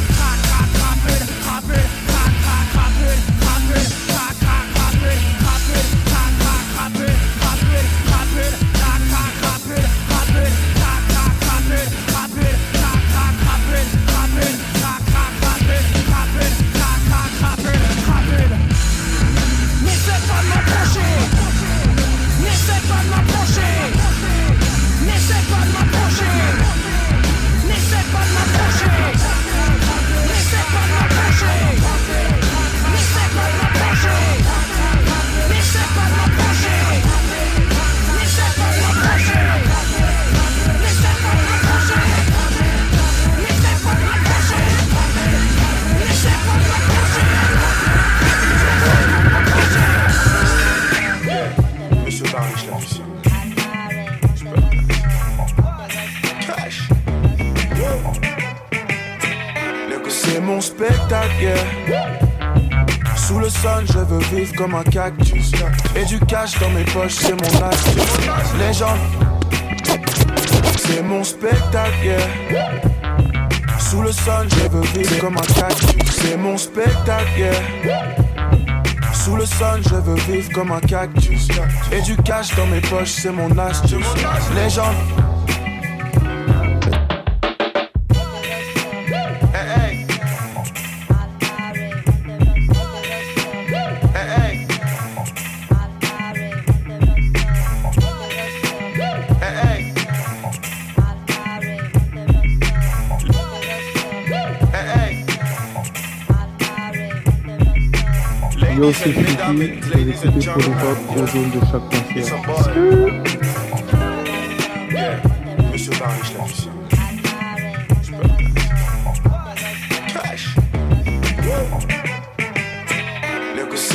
spectacle, yeah. Sous le sun, je veux vivre comme un cactus. Et du cash dans mes poches, c'est mon astuce. Légende, c'est mon spectacle, yeah. Sous le sun, je veux vivre comme un cactus. C'est mon spectacle, yeah. Sous le sun, je veux vivre comme un cactus. Et du cash dans mes poches, c'est mon astuce. Légende. Yo, c'est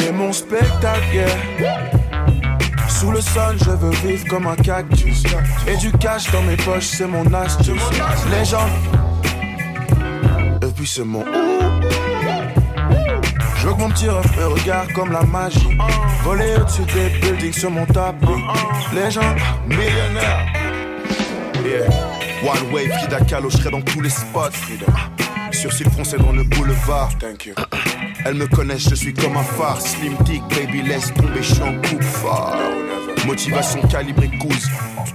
les mon spectacle. Sous le sun, je veux vivre comme un cactus. Et du cash dans mes poches, c'est mon astuce. Légende. Et puis c'est mon. Mon petit ref me regarde comme la magie. Voler au-dessus des buildings sur mon tapis. Légende, millionnaire. Yeah. One Wave, Frida Kahlo, je serai dans tous les spots, Frida. Surcil foncé dans le boulevard. Thank you. Elles me connaissent, je suis comme un phare. Slim dick, baby, laisse tomber, je suis en coupe phare. Motivation calibrée couze.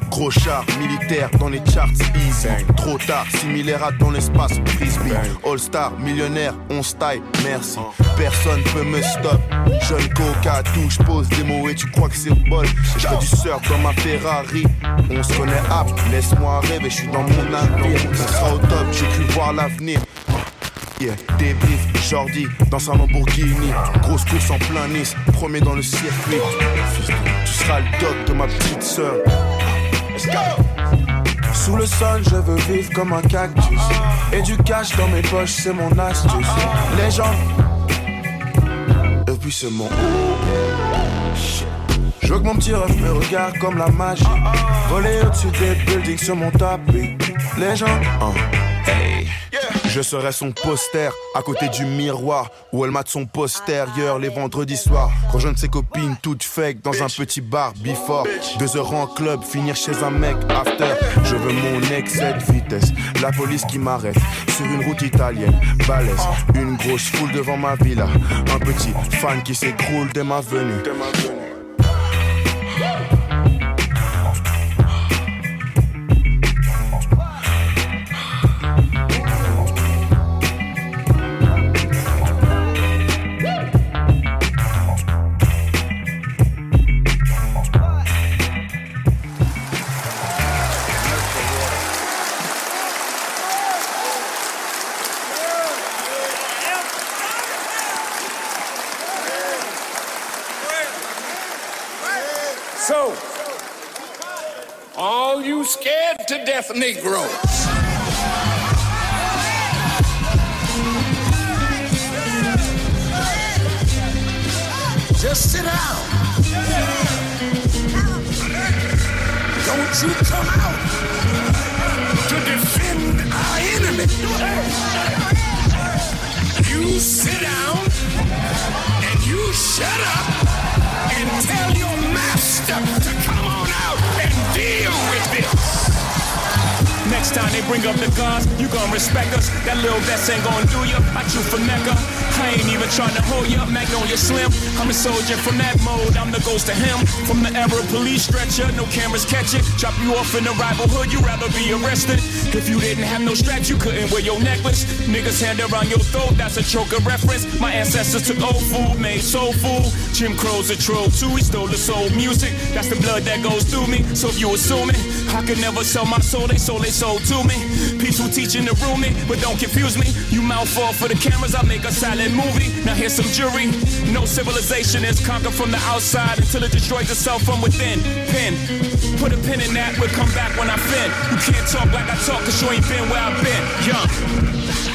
Gros char militaire dans les charts easy. Trop tard, similaire à dans l'espace frisbee. All star, millionnaire, on style, merci. Personne peut me stop. Jeune coca, touche, pose des mots et tu crois que c'est bol. Je fais du surf dans ma Ferrari. On se connaît app, laisse-moi rêver, je suis dans mon avenir. Ça sera au top, j'ai cru voir l'avenir. Yeah, débrief, Jordi dans sa Lamborghini. Grosse course en plein Nice, premier dans le circuit. Tu seras le doc de ma petite sœur. Sous le sol, je veux vivre comme un cactus. Et du cash dans mes poches, c'est mon astuce. Les gens. Et puis c'est mon. Je veux que mon petit ref me regarde comme la magie. Voler au-dessus des buildings sur mon tapis. Les gens. Hey. Je serai son poster à côté du miroir où elle mate son postérieur les vendredis soirs. Rejoindre ses copines toutes fake dans un petit bar before. Deux heures en club, finir chez un mec after. Je veux mon excès de vitesse. La police qui m'arrête sur une route italienne. Balèze, une grosse foule devant ma villa. Un petit fan qui s'écroule dès ma venue. Negroes. Just sit down. Don't you come out to defend our enemy. You sit down and you shut up and tell your master Next time they bring up the guns, you gon' respect us. That little vest ain't gon' do ya. I chew for Mecca. I ain't even trying to hold ya. Magnolia Slim. I'm a soldier from that mode. I'm the ghost of him. From the era police stretcher, no cameras catch it. Drop you off in the rival hood, you'd rather be arrested. If you didn't have no straps, you couldn't wear your necklace. Niggas hand around your throat, that's a choker reference. My ancestors took old food, made soul food. Jim Crow's a troll too, he stole the soul music. That's the blood that goes through me. So if you assuming I could never sell my soul, they sold they soul to me. Peaceful teaching rule me, but don't confuse me. You mouth fall for the cameras, I make a silent movie. Now here's some jury. No civilization is conquered from the outside until it destroys itself from within. Pin. Put a pin in that, we'll come back when I fin. You can't talk like I talk, cause you ain't been where I've been. Young.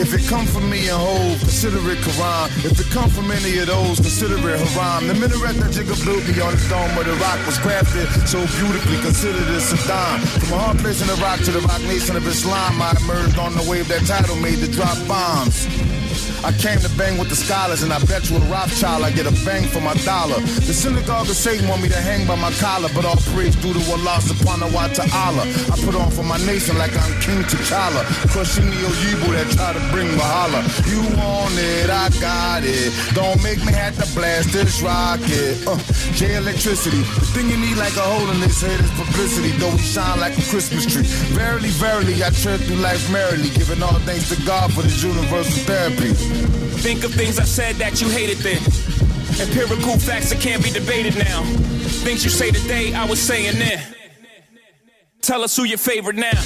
If it come from me and Hove, consider it Quran. If it come from any of those, consider it Haram. The minaret that Jigga built me on the dome of the rock was crafted so beautifully, consider this a dime. From a hard place in the rock to the rock nation of Islam, I emerged on the wave that title made to drop bombs. I came to bang with the scholars, and I bet you a Rothschild I get a bang for my dollar. The synagogue of Satan want me to hang by my collar, but all praise due to Allah subhanahu wa ta'ala. I put on for my nation like I'm King T'Challa, crushing the Oyibo that try to bring Wahala. You want it, I got it. Don't make me have to blast this rocket. Uh, J electricity. The thing you need like a hole in this head is publicity, though we shine like a Christmas tree. Verily, verily, I tread through life merrily, giving all thanks to God for this universal therapy. Think of things I said that you hated then. Empirical facts that can't be debated now. Things you say today, I was saying then. Tell us who your favorite now.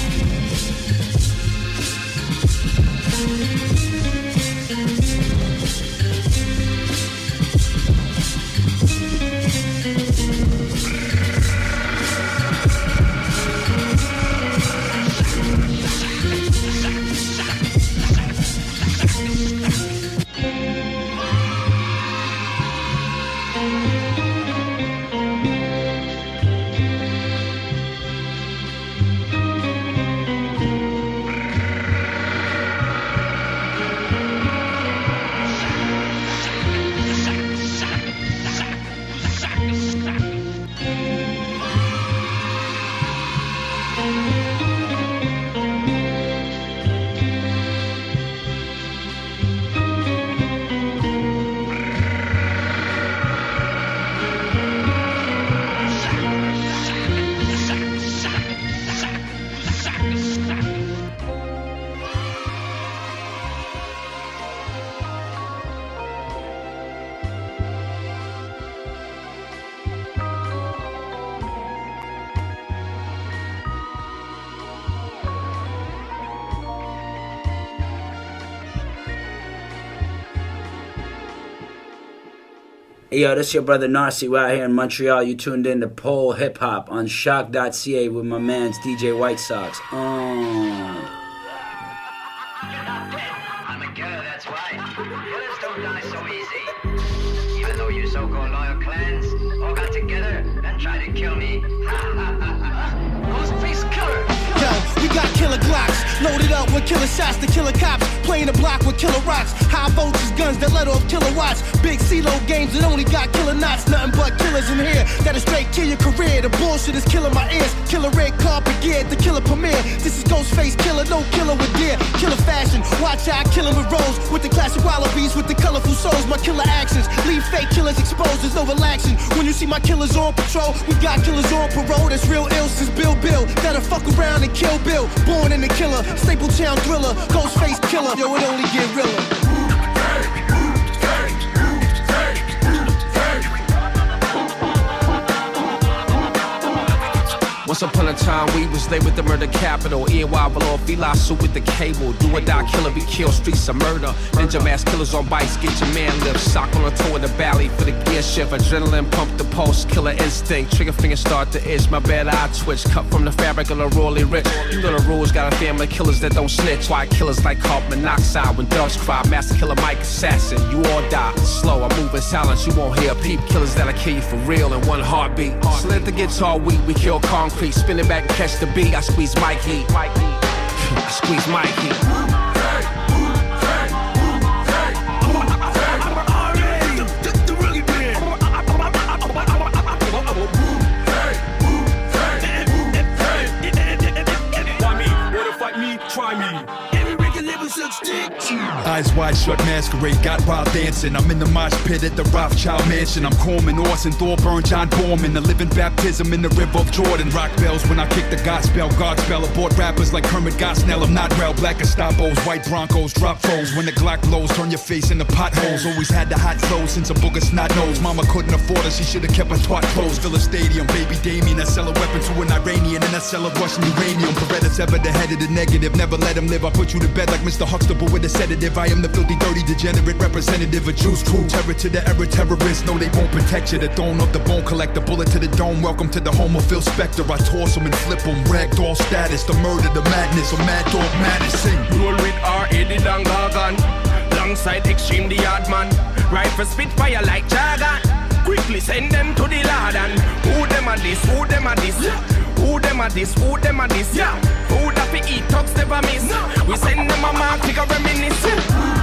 Hey, yo, this is your brother Narcy. We're out here in Montreal. You tuned in to Pole Hip Hop on choc.ca with my man's DJ White Sox. Oh. Capital. EY Fila suit with the cable. Do or die, killer, be killed, streets of murder. Ninja mask killers on bikes, get your man lift. Sock on the toe in the valley for the gear shift. Adrenaline pump the pulse, killer instinct. Trigger finger start to itch, my bad eye twitch. Cut from the fabric of the royally rich. You know the rules, got a family killers that don't snitch. Why killers like carbon monoxide when doves cry. Master killer Mike assassin, you all die. Slow, I move in silence, you won't hear a peep. Killers that'll kill you for real in one heartbeat. Slit the guitar weak, we kill concrete. Spin it back and catch the beat. I squeeze Mikey. I squeeze Mikey. Wide shut, masquerade, got wild dancing. I'm in the mosh pit at the Rothschild mansion. I'm Corman, Orson, Thorburn, John Borman. The living baptism in the river of Jordan. Rock bells when I kick the gospel. Godspell aboard rappers like Kermit Gosnell. I'm not real black Estapos, white Broncos, drop foes. When the Glock blows, turn your face into potholes. Always had the hot flow since a booger snot nose. Mama couldn't afford her, she should have kept her twat closed. Fill a stadium, baby Damien. I sell a weapon to an Iranian and I sell a Russian uranium. Beretta's ever the head of the negative. Never let him live. I put you to bed like Mr. Huxtable with a sedative. I am the filthy, dirty, degenerate representative of Juice Crew. Terror to the error terrorists. No, they won't protect you. The throne of the bone collector. Bullet to the dome. Welcome to the home of Phil Spector. I toss and flip him. Ragdoll status. The murder, the madness. A mad dog madness. Sing. Roll with R. Eddie Dangagan. Alongside Extreme the Yard Man. Rifle Spitfire like Jargon. Quickly send them to the Lord and who them a this, who them a this, who them a this, who them a this, yeah. Food that we eat, talks never miss. We send them a mark, a reminisce.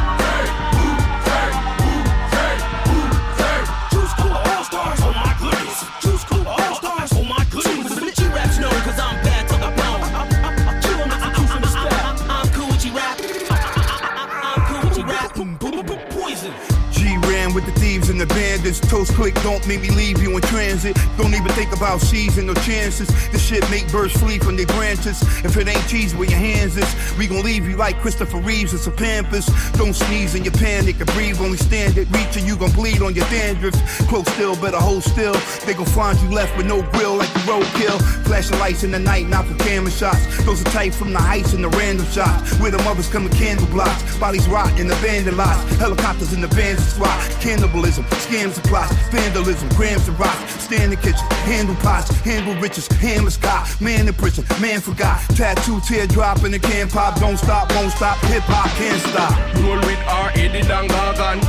The bandits. Toast click, don't make me leave you in transit. Don't even think about seizing no chances. This shit make birds flee from their branches. If it ain't cheese where your hands is, we gon' leave you like Christopher Reeves and some Pampers. Don't sneeze in your panic and breathe, only stand it. Reach and you gon' bleed on your dandruff. Close still, better hold still. They gon' find you left with no grill like the roadkill. Flashing lights in the night, not for camera shots. Those are tight from the heights and the random shots. Where the mothers come in candle blocks. Bodies rot in abandoned lots. Helicopters in the bandit squad. Cannibalism, scams and plots. Vandalism, grams and rocks. Stand in the kitchen, handle pots, handle riches, handle sky. Man in prison, man forgot. Tattoo teardrop in the can pop. Don't stop, won't stop. Hip hop can't stop. Roll with R. Eddie Dangagan.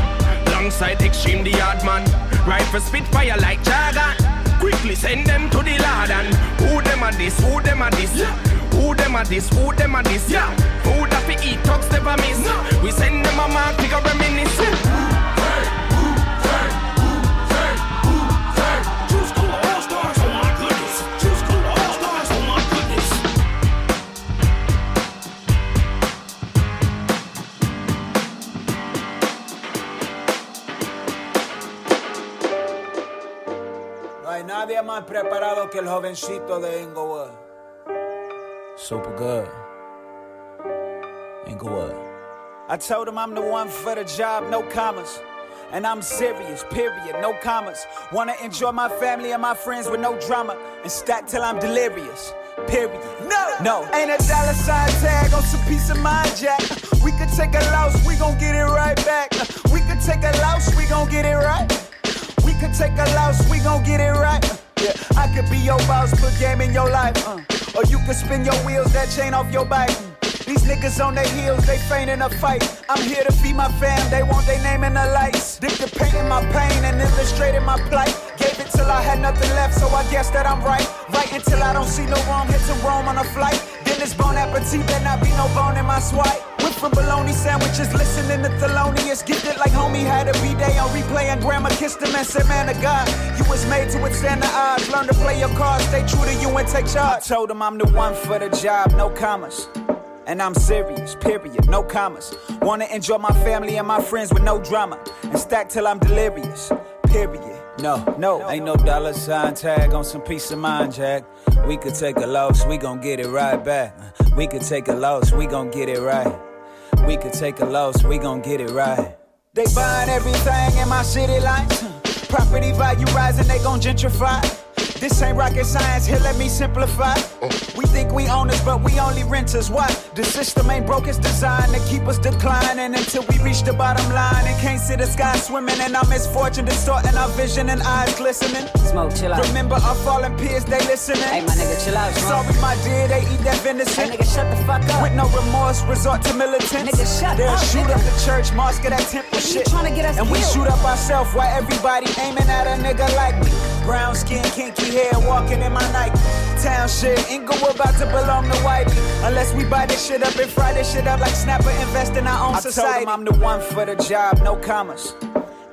Alongside Extreme the Yard Man. Rifle Spitfire like Jargon. Quickly send them to the Lord and who them a this, who them a this, Yeah. who them a this, who them a this, yeah. Food that we eat, talks never miss. We send them a mark, take a reminisce. Más preparado que el jovencito de Inglewood. Super good. Inglewood. I told him I'm the one for the job, no commas. And I'm serious, period, no commas. Wanna enjoy my family and my friends with no drama. And stack till I'm delirious, period. No, no. Ain't a dollar sign tag on some peace of mind, Jack. We could take a loss, we gon' get it right back. We could take a loss, we gon' get it right. We could take a loss, we gon' get it right. Yeah, I could be your boss, put game in your life. Uh. Or you could spin your wheels, that chain off your bike. These niggas on their heels, they faint in a fight. I'm here to feed my fam, they want their name in the lights. Dick the paint in my pain and illustrated my plight. Gave it till I had nothing left, so I guess that I'm right. Right until I don't see no wrong, hit to Rome on a flight. Then it's bon appetit, there not be no bone in my swipe. Went from bologna sandwiches, listening to Thelonious. Gifted like homie had a B-day on replay, and grandma kissed him and said, Man of God, you was made to withstand the odds. Learn to play your cards, stay true to you and take charge. I told him I'm the one for the job, no commas. And I'm serious, period, no commas. Wanna enjoy my family and my friends with no drama. And stack till I'm delirious, period. No, no, ain't no dollar sign tag on some peace of mind, Jack. We could take a loss, we gon' get it right back. We could take a loss, we gon' get it right. We could take a loss, we gon' get it right. They buying everything in my city lights. Property value rising, they gon' gentrify. This ain't rocket science, here let me simplify. We think we owners, but we only renters. Why? The system ain't broke, it's designed to keep us declining until we reach the bottom line and can't see the sky swimming. And our misfortune distorting our vision and eyes glistening. Smoke, chill out. Remember our fallen peers, they listening. Hey, my nigga, chill out, Smoke. Sorry, my dear, they eat that venison. Hey, nigga, shut the fuck up. With no remorse, resort to militants. Nigga, shut They'll up, shoot nigga. up the church, mosque, that temple You shit. tryna get us and we shoot up ourselves while everybody aiming at a nigga like me. Brown skin, kinky hair, walking in my Nike. Town shit, ain't go about to belong to Whitey. Unless we buy this shit up and fry this shit up like Snapper, invest in our own I society. told him I'm the one for the job, no commas.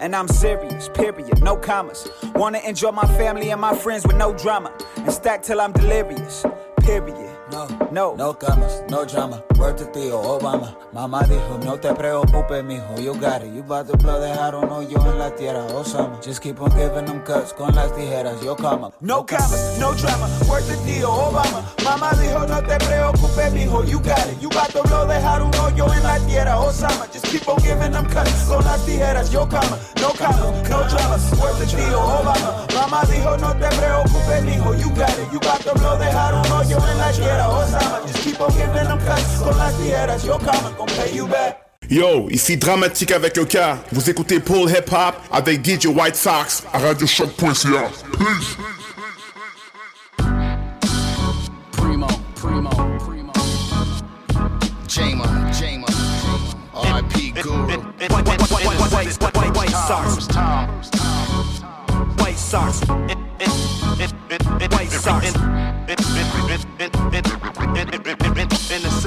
And I'm serious, period, no commas. Wanna enjoy my family and my friends with no drama. And stack till I'm delirious, period. No, no, no commas, no drama. Word to tío Obama. Mamá dijo, no te preocupes, mijo, you got it. You about to blow, dejar un hoyo en la tierra, Osama. Just keep on giving them cuts con las tijeras, yo comma. No commas, no drama. Word to tío Obama. Mamá dijo, no te preocupes, mijo, you got it. You about to blow, dejar un hoyo en la tierra, Osama. Just keep on giving them cuts con las tijeras, yo comma. No comma, no drama. Word to tío Obama. Mamá dijo, no te preocupes, mijo, you got it. You about to blow, dejar un hoyo en la tierra, Osama. Just keep on giving them cuts con las tijeras, yo comma. Gonna pay you back. Yo, ici Dramatique avec le. Vous écoutez Paul Hip Hop avec DJ White Sox à radiochoc.ca. Peace. Primo, primo, primo. Jama, Jama, R.I.P. Guru. White Sox. White Sox. White Sox.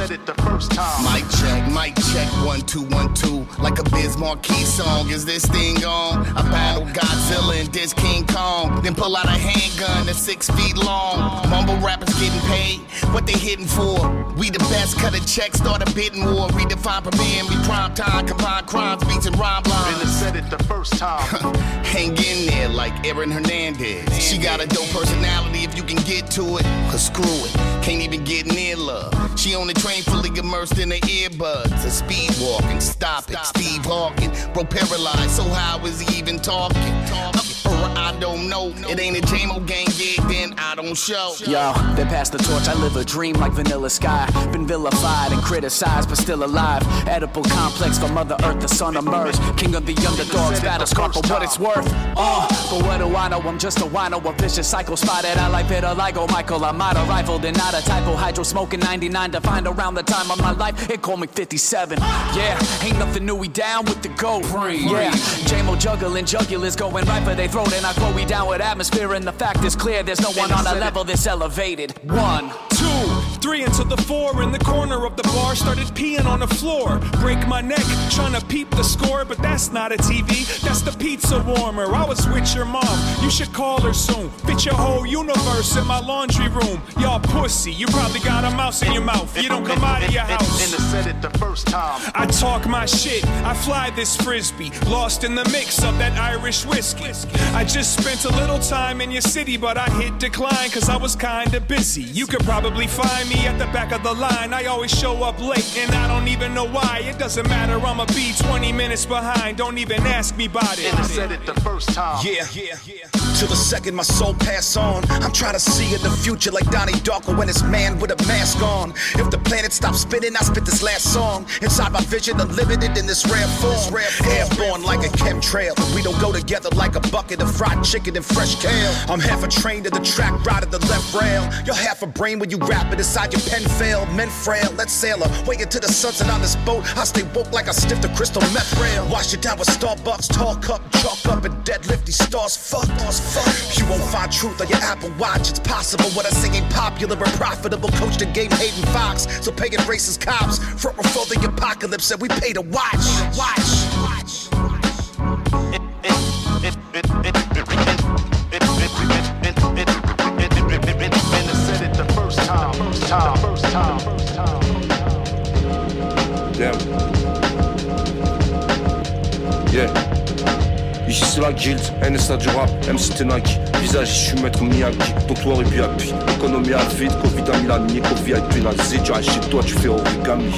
Said it the first time. Mic check, mic check, one, two, one, two. Like a Biz Markie song, is this thing on? I battle Godzilla and this King Kong. Then pull out a handgun that's six feet long. Mumble rappers getting paid, what they hitting for? We the best, cut a check, start a bidding war. Redefine premiere, be prime time, combine crimes, beats and rhyme lines. I said it the first time. Hang in there like Aaron Hernandez. She got a dope personality if you can get to it. Cause screw it, can't even get near love. She on the train fully immersed in the earbuds. A speed walking, stop it. Steve Hawking, bro paralyzed, so how is he even talking? Or I don't know. It ain't a JMO gang gig, then I don't show. Yo, they pass the torch. I live a dream like Vanilla Sky. Been vilified and criticized, but still alive. Edible complex for Mother Earth, the sun emerged. King of the underdogs, battle scar for what it's worth. Uh, but what do I know? I'm just a wino, a vicious cycle spotted. I like vitiligo, Michael. I'm out of rifled and not a typo. Hydro smoking 99 defined around the time of my life. It called me 57. Yeah, ain't nothing new. We down with the goat. Yeah, JMO juggling jugulars going right for they throat. And I quote, we down with atmosphere. And the fact is clear, there's no one on a level this elevated. One, Two, three into the four in the corner of the bar. Started peeing on the floor. Break my neck, trying to peep the score, but that's not a TV. That's the pizza warmer. I was with your mom. You should call her soon. Fit your whole universe in my laundry room. Y'all pussy. You probably got a mouse in your mouth. You don't come out of your house. And I said it the first time. I talk my shit, I fly this frisbee, lost in the mix of that Irish whiskey. I just spent a little time in your city, but I hit decline cause I was kinda busy. You could probably find me me at the back of the line. I always show up late and I don't even know why. It doesn't matter, I'ma be 20 minutes behind. Don't even ask me about it. And I said it the first time. Yeah, yeah, yeah. Till the second my soul pass on. I'm trying to see in the future like Donnie Darko when it's man with a mask on. If the planet stops spinning, I spit this last song. Inside my vision, unlimited in this rare form. Airborne like a chemtrail. We don't go together like a bucket of fried chicken and fresh kale. I'm half a train to the track, right at the left rail. You're half a brain when you rap it your pen fail. Men frail, let's sail away into the sunset on this boat. I stay woke like I stiff the crystal meth rail. Wash it down with Starbucks, tall cup, chalk up and deadlift these stars. Fuck, stars, fuck. You won't find truth on your Apple Watch. It's possible what I sing ain't popular or profitable. Coach the game, Hayden Fox. So paying racist cops front before the apocalypse, and we pay to watch. Watch. Yeah. Ici c'est la guild, NSA du rap, MC Tenaki Visage, je suis maître Miyagi, toi et happy Économie à vide, Covid à Milan, Covid à nazi Tu chez toi, tu fais origami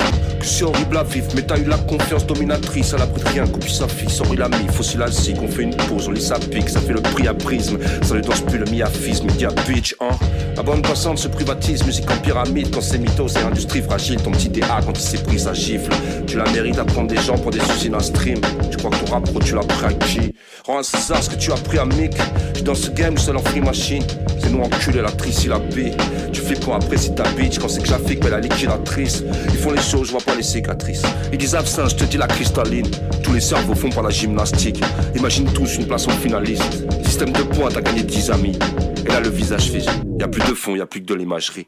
Que c'est horrible à vivre, mais t'as eu la confiance dominatrice. À l'abri de rien, copie sa fille, sorry l'ami, fossile à zig On fait une pause, on lit sa pique, ça fait le prix à prisme. Ça ne danse plus le miaphisme, media bitch, hein. La bande passante se privatise, musique en pyramide. Quand c'est mythos, c'est industrie fragile Ton petit DA quand il s'est pris sa gifle. Tu la mérites à prendre des gens pour des usines en stream. Tu crois que ton rap tu l'as pris à qui? Rends à César ce que tu as pris à Mick. J'suis dans ce game seul en free machine. C'est nous enculé la trice, la B. Tu fais quoi après si ta quand c'est que j'affique, mais la liquidatrice. Ils font les choses, je vois pas les cicatrices. Ils disent absent, je te dis la cristalline. Tous les cerveaux font par la gymnastique. Imagine tous une place en finaliste. Système de points, t'as gagné 10 amis. Et là le visage fait. Y a plus de fond, y a plus que de l'imagerie.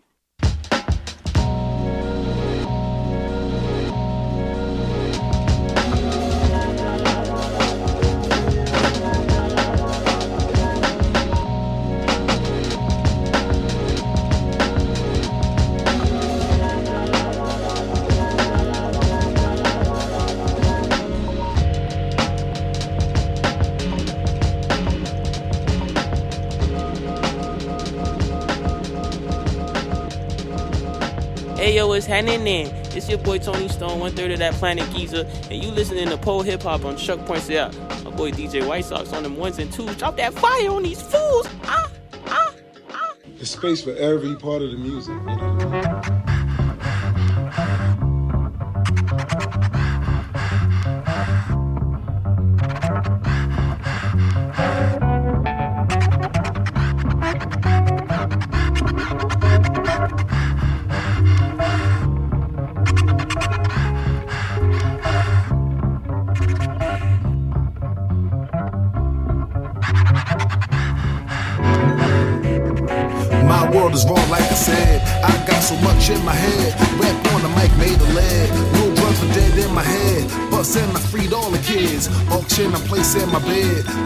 What's happening? It's your boy Tony Stone, one third of that planet Giza, and you listening to Pole Hip Hop on Chuck Points Out. My boy DJ White Sox on them ones and twos. Drop that fire on these fools. Ah, ah, ah. There's space for every part of the music. You know?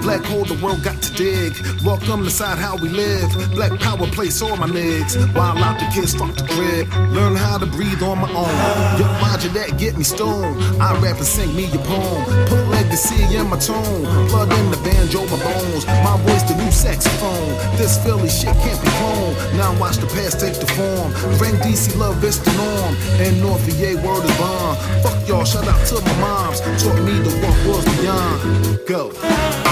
Black hole, the world got to dig. Welcome decide how we live. Black power place all my niggas. While out the kids fuck the crib. Learn how to breathe on my own. Young Roger, that get me stoned. I rap and sing me a poem. Put legacy in my tone. Plug in the banjo, my bones. My voice, the new saxophone. This Philly shit can't be cloned. Now watch the past take the form. Frank DC love is the norm. And North VA word is bomb. Fuck y'all, shout out to my moms. Taught me the what was beyond. Go.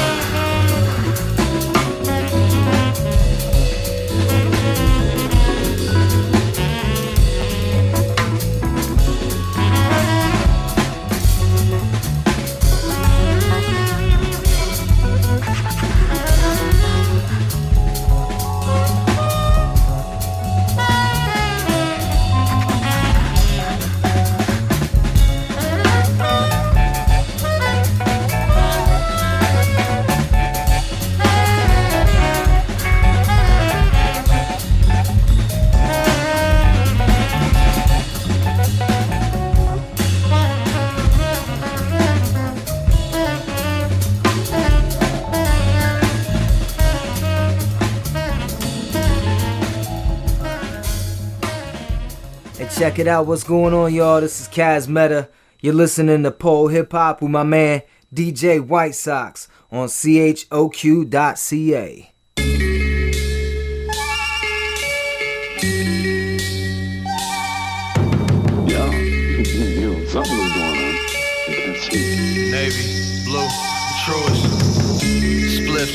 Check it out. What's going on, y'all? This is Kaz Meta. You're listening to Pole Hip Hop with my man DJ White Sox on CHOQ.ca.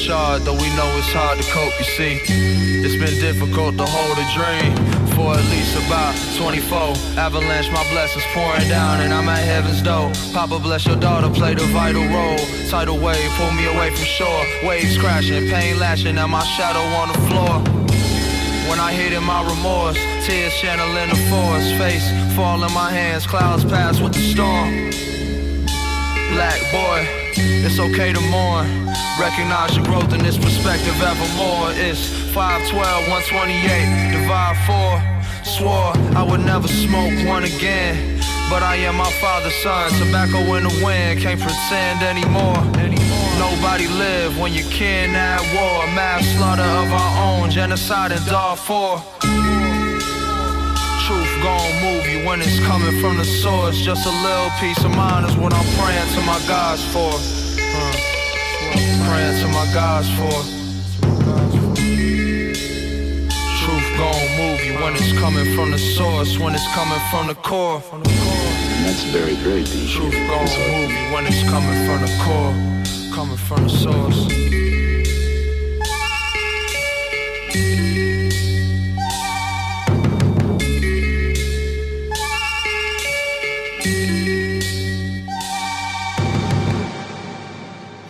charred, though we know it's hard to cope, you see. It's been difficult to hold a dream for at least about 24. Avalanche, my blessings pouring down, and I'm at heaven's door. Papa bless your daughter, played a vital role. Tidal wave, pull me away from shore. Waves crashing, pain lashing, and my shadow on the floor. When I hid in my remorse, tears channeling the forest, face fall in my hands, clouds pass with the storm. Black boy, it's okay to mourn. Recognize your growth in this perspective evermore. It's 512, 128, divide 4. Swore I would never smoke one again. But I am my father's son. Tobacco in the wind, can't pretend anymore. Nobody live when you can at war. Mass slaughter of our own, genocide in Darfur. Gon' move you when it's coming from the source. Just a little peace of mind is what I'm praying to my gods for. Uh, praying to my gods for. Truth gon' move you when it's coming from the source, when it's coming from the core. And that's very, very deep. Truth gon' move you when it's coming from the core, coming from the source.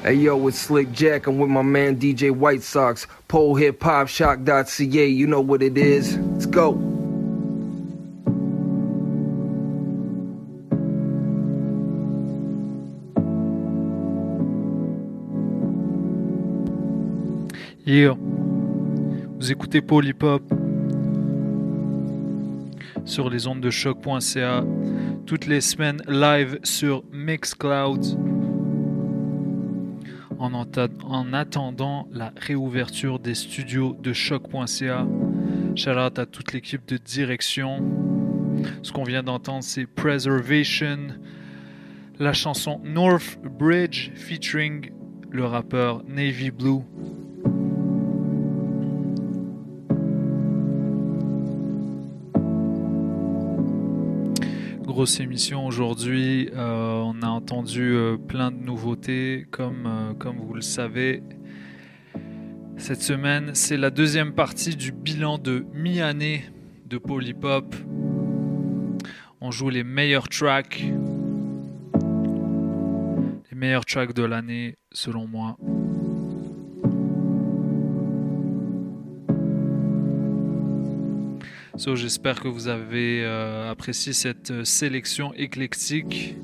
Hey yo, it's Slick Jack. I'm with my man DJ White Sox. Pole hip hop choc.ca. You know what it is. Let's go. Yeah. Vous écoutez Paul Hip Hop sur les ondes de choc.ca toutes les semaines live sur Mixcloud en, en attendant la réouverture des studios de choc.ca. Shout out à toute l'équipe de direction. Ce qu'on vient d'entendre, c'est Preservation, la chanson North Bridge featuring le rappeur Navy Blue. Grosse émission aujourd'hui. Euh, on a entendu euh, plein de nouveautés, comme, euh, comme vous le savez. Cette semaine, c'est la deuxième partie du bilan de mi-année de Polypop. On joue les meilleurs tracks. Les meilleurs tracks de l'année, selon moi. So, J'espère que vous avez euh, apprécié cette euh, sélection éclectique.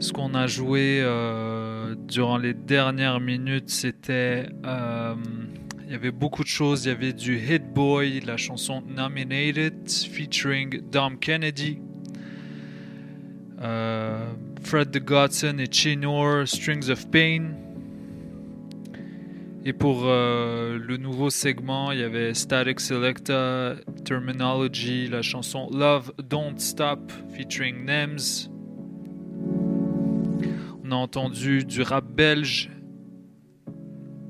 Ce qu'on a joué euh, durant les dernières minutes, c'était... il y avait beaucoup de choses. Il y avait du Hit Boy, la chanson Nominated, featuring Dom Kennedy. Euh, Fred the Godson et Chinor, Strings of Pain. Et pour euh, le nouveau segment, il y avait Static Selecta, Terminology, la chanson Love Don't Stop featuring Nems. On a entendu du rap belge,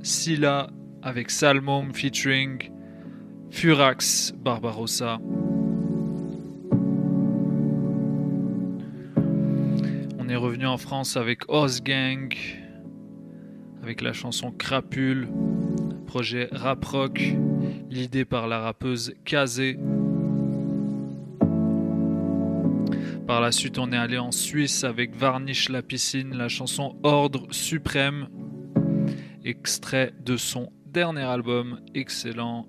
Silla avec Salmom featuring Furax Barbarossa. Revenu en France avec Gang, avec la chanson Crapule, projet rap rock, l'idée par la rappeuse Kazé. Par la suite, on est allé en Suisse avec Varnish la piscine, la chanson Ordre suprême, extrait de son dernier album, excellent.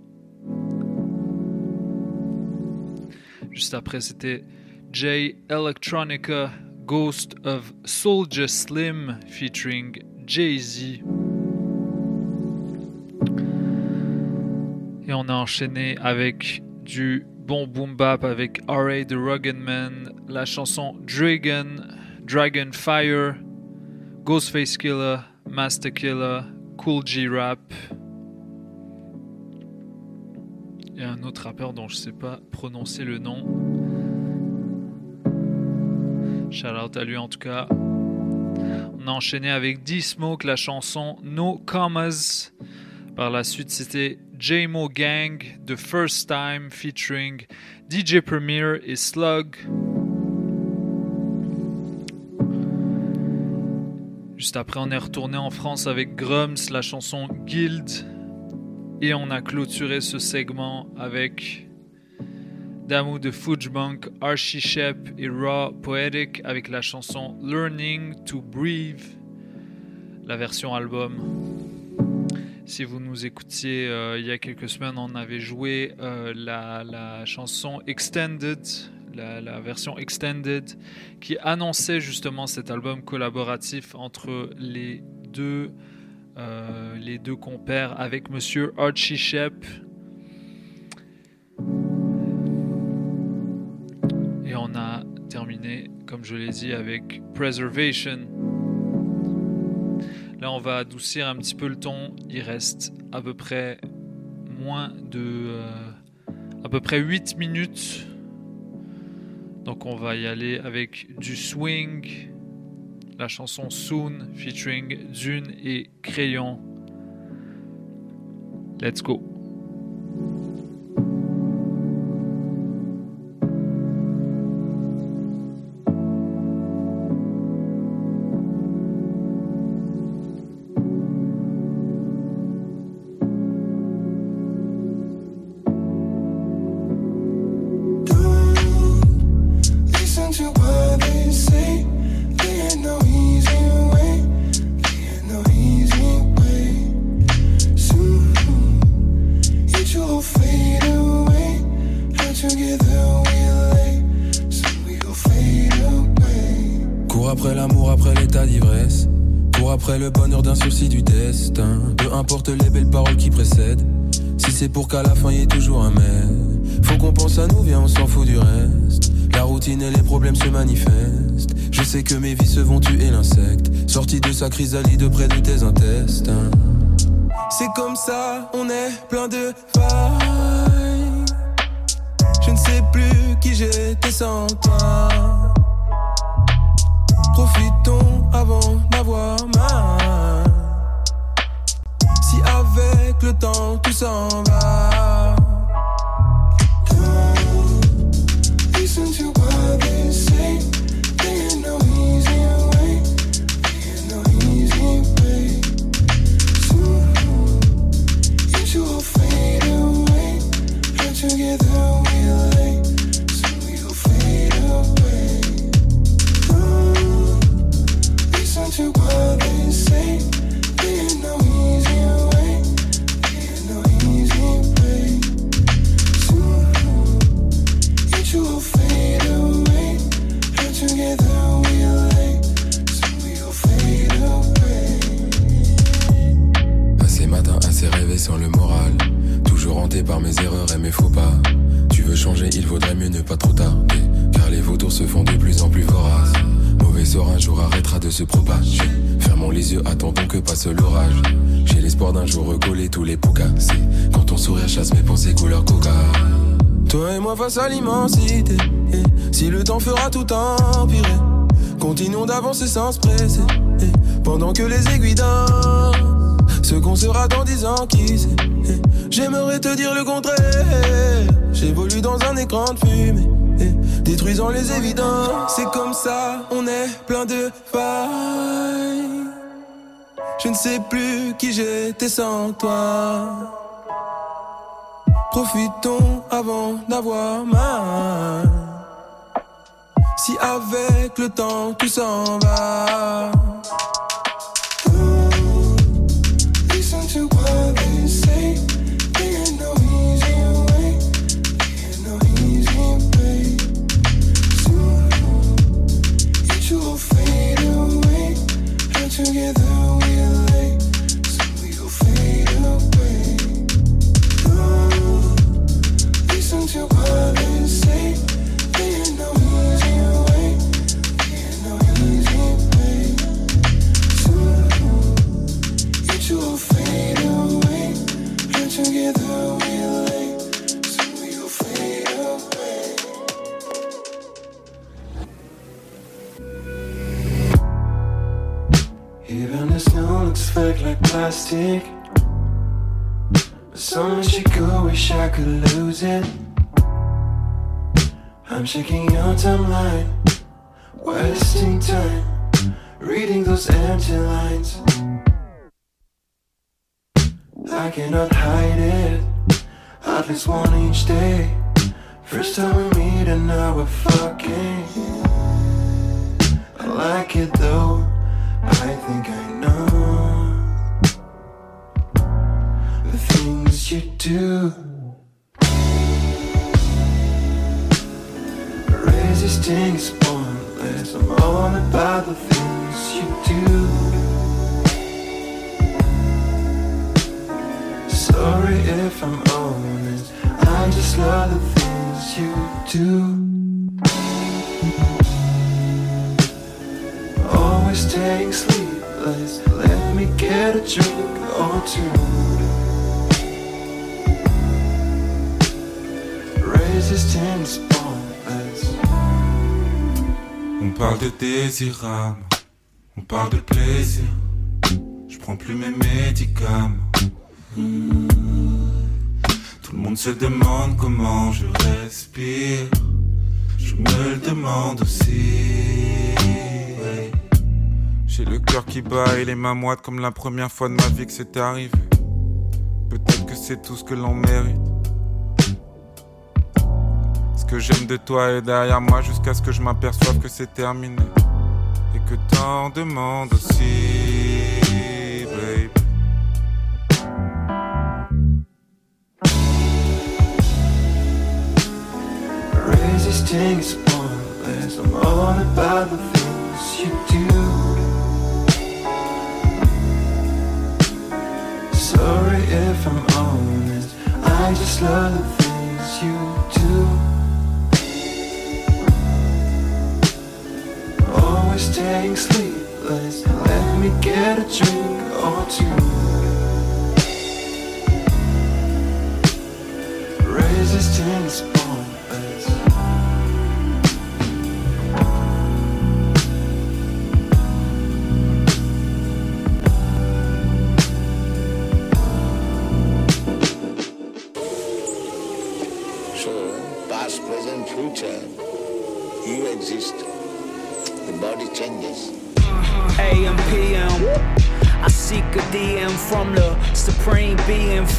Juste après, c'était J Electronica Ghost of Soldier Slim featuring Jay-Z. Et on a enchaîné avec du bon boom bap avec R.A. The Rugged Man, la chanson Dragon, Dragon Fire, Ghostface Killer, Master Killer, Cool G Rap. Et un autre rappeur dont je sais pas prononcer le nom. Shout out à lui en tout cas. On a enchaîné avec D-Smoke la chanson No Commas. Par la suite, c'était JMO Gang, The First Time featuring DJ Premier et Slug. Juste après, on est retourné en France avec Grums, la chanson Guild. Et on a clôturé ce segment avec Damu de Fudgebunk, Archie Shep et Raw Poetic avec la chanson Learning to Breathe, la version album. Si vous nous écoutiez euh, il y a quelques semaines, on avait joué euh, la, chanson Extended, la, version Extended, qui annonçait justement cet album collaboratif entre les deux, euh, les deux compères avec Monsieur Archie Shep. On a terminé, comme je l'ai dit, avec Preservation Là, on va adoucir un petit peu le ton. Il reste à peu près moins de. Euh, à peu près 8 minutes. Donc, on va y aller avec du swing. La chanson Soon featuring Dune et Crayon. Let's go. Pour qu'à la fin y ait toujours un mais. Faut qu'on pense à nous, viens, on s'en fout du reste. La routine et les problèmes se manifestent. Je sais que mes vices vont tuer l'insecte. Sorti de sa chrysalide de près de tes intestins. C'est comme ça, on est plein de failles. Je ne sais plus qui j'étais sans toi. Profitons avant d'avoir mal. Si avec le temps tout s'en va. Par mes erreurs et mes faux pas. Tu veux changer, il vaudrait mieux ne pas trop tarder. Car les vautours se font de plus en plus voraces. Mauvais sort un jour arrêtera de se propager. Fermons les yeux, attendons que passe l'orage. J'ai l'espoir d'un jour recoller tous les pots cassés. Quand ton sourire chasse mes pensées couleur coca. Toi et moi face à l'immensité. Si le temps fera tout empirer, continuons d'avancer sans se presser. Pendant que les aiguilles dansent, ce qu'on sera dans dix ans, qui sait? J'aimerais te dire le contraire. J'évolue dans un écran de fumée, détruisant les évidences. C'est comme ça, on est plein de failles. Je ne sais plus qui j'étais sans toi. Profitons avant d'avoir mal. Si avec le temps tout s'en va. Like plastic. But so much ago, wish I could lose it. I'm checking your timeline, wasting time, reading those empty lines. I cannot hide it, at least one each day. First time we meet and now we're fucking. I like it though, I think I the things you do. Resisting is pointless. I'm the things you do. Sorry if I'm. I just love the things you do. Always staying sleepless. Let me get a drink or two. On parle de désirable, on parle de plaisir. Je prends plus mes médicaments. Hmm. Tout le monde se demande comment je respire. Je me le demande aussi. J'ai le cœur qui bat et les mains moites comme la première fois de ma vie que c'était arrivé. Peut-être que c'est tout ce que l'on mérite. Que j'aime de toi est derrière moi jusqu'à ce que je m'aperçoive que c'est terminé. Et que t'en demandes aussi, babe. Sorry if I'm. I just love Staying sleepless. Let me get a drink or two. Resistance pointless.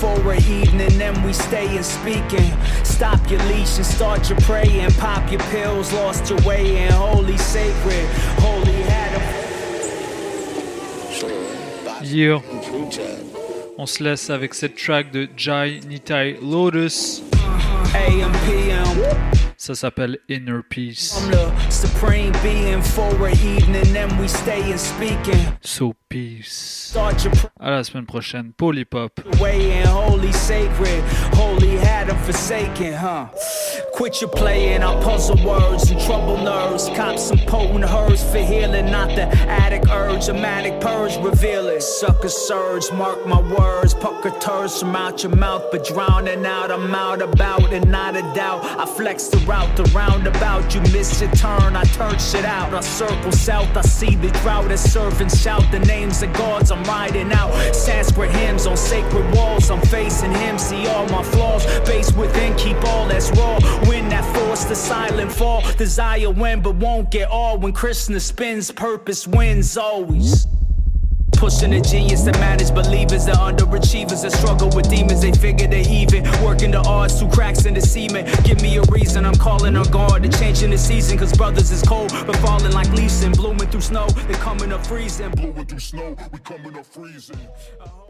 For an evening, then we stay and speaking. Stop your leash and start your praying. Pop your pills, lost your way in holy sacred. Holy had. On se laisse avec cette track de Jai Nitai Lotus. AM, PM. Ça s'appelle Inner Peace. From the supreme being for an evening, then we stay and speaking. So peace. À la semaine prochaine. Polypop. way in holy sacred. Holy had them forsaken, huh? Quit your playing, I puzzle words and trouble nerves. Cop some potent herbs for healing, not the addict urge. A manic purge reveal it. Sucker surge, mark my words. Pucker turds from out your mouth, but drowning out, I'm out about and not a doubt. I flex the route, the roundabout. You miss your turn, I turn shit out. I circle south, I see the drought as servants shout the names of gods I'm riding out. Sanskrit hymns on sacred walls, I'm facing him. See all my flaws, base within, keep all that's raw. When that force, the silent fall. Desire win, but won't get all. When Krishna spins, purpose wins always. Pushing a genius that manage believers, the underachievers that struggle with demons. They figure they even working the odds through cracks in the cement. Give me a reason, I'm calling on guard to changing the season. Cause brothers is cold, but falling like leaves and blooming through snow. They coming up freezing. Blowing through snow, we coming up freezing. Uh-huh.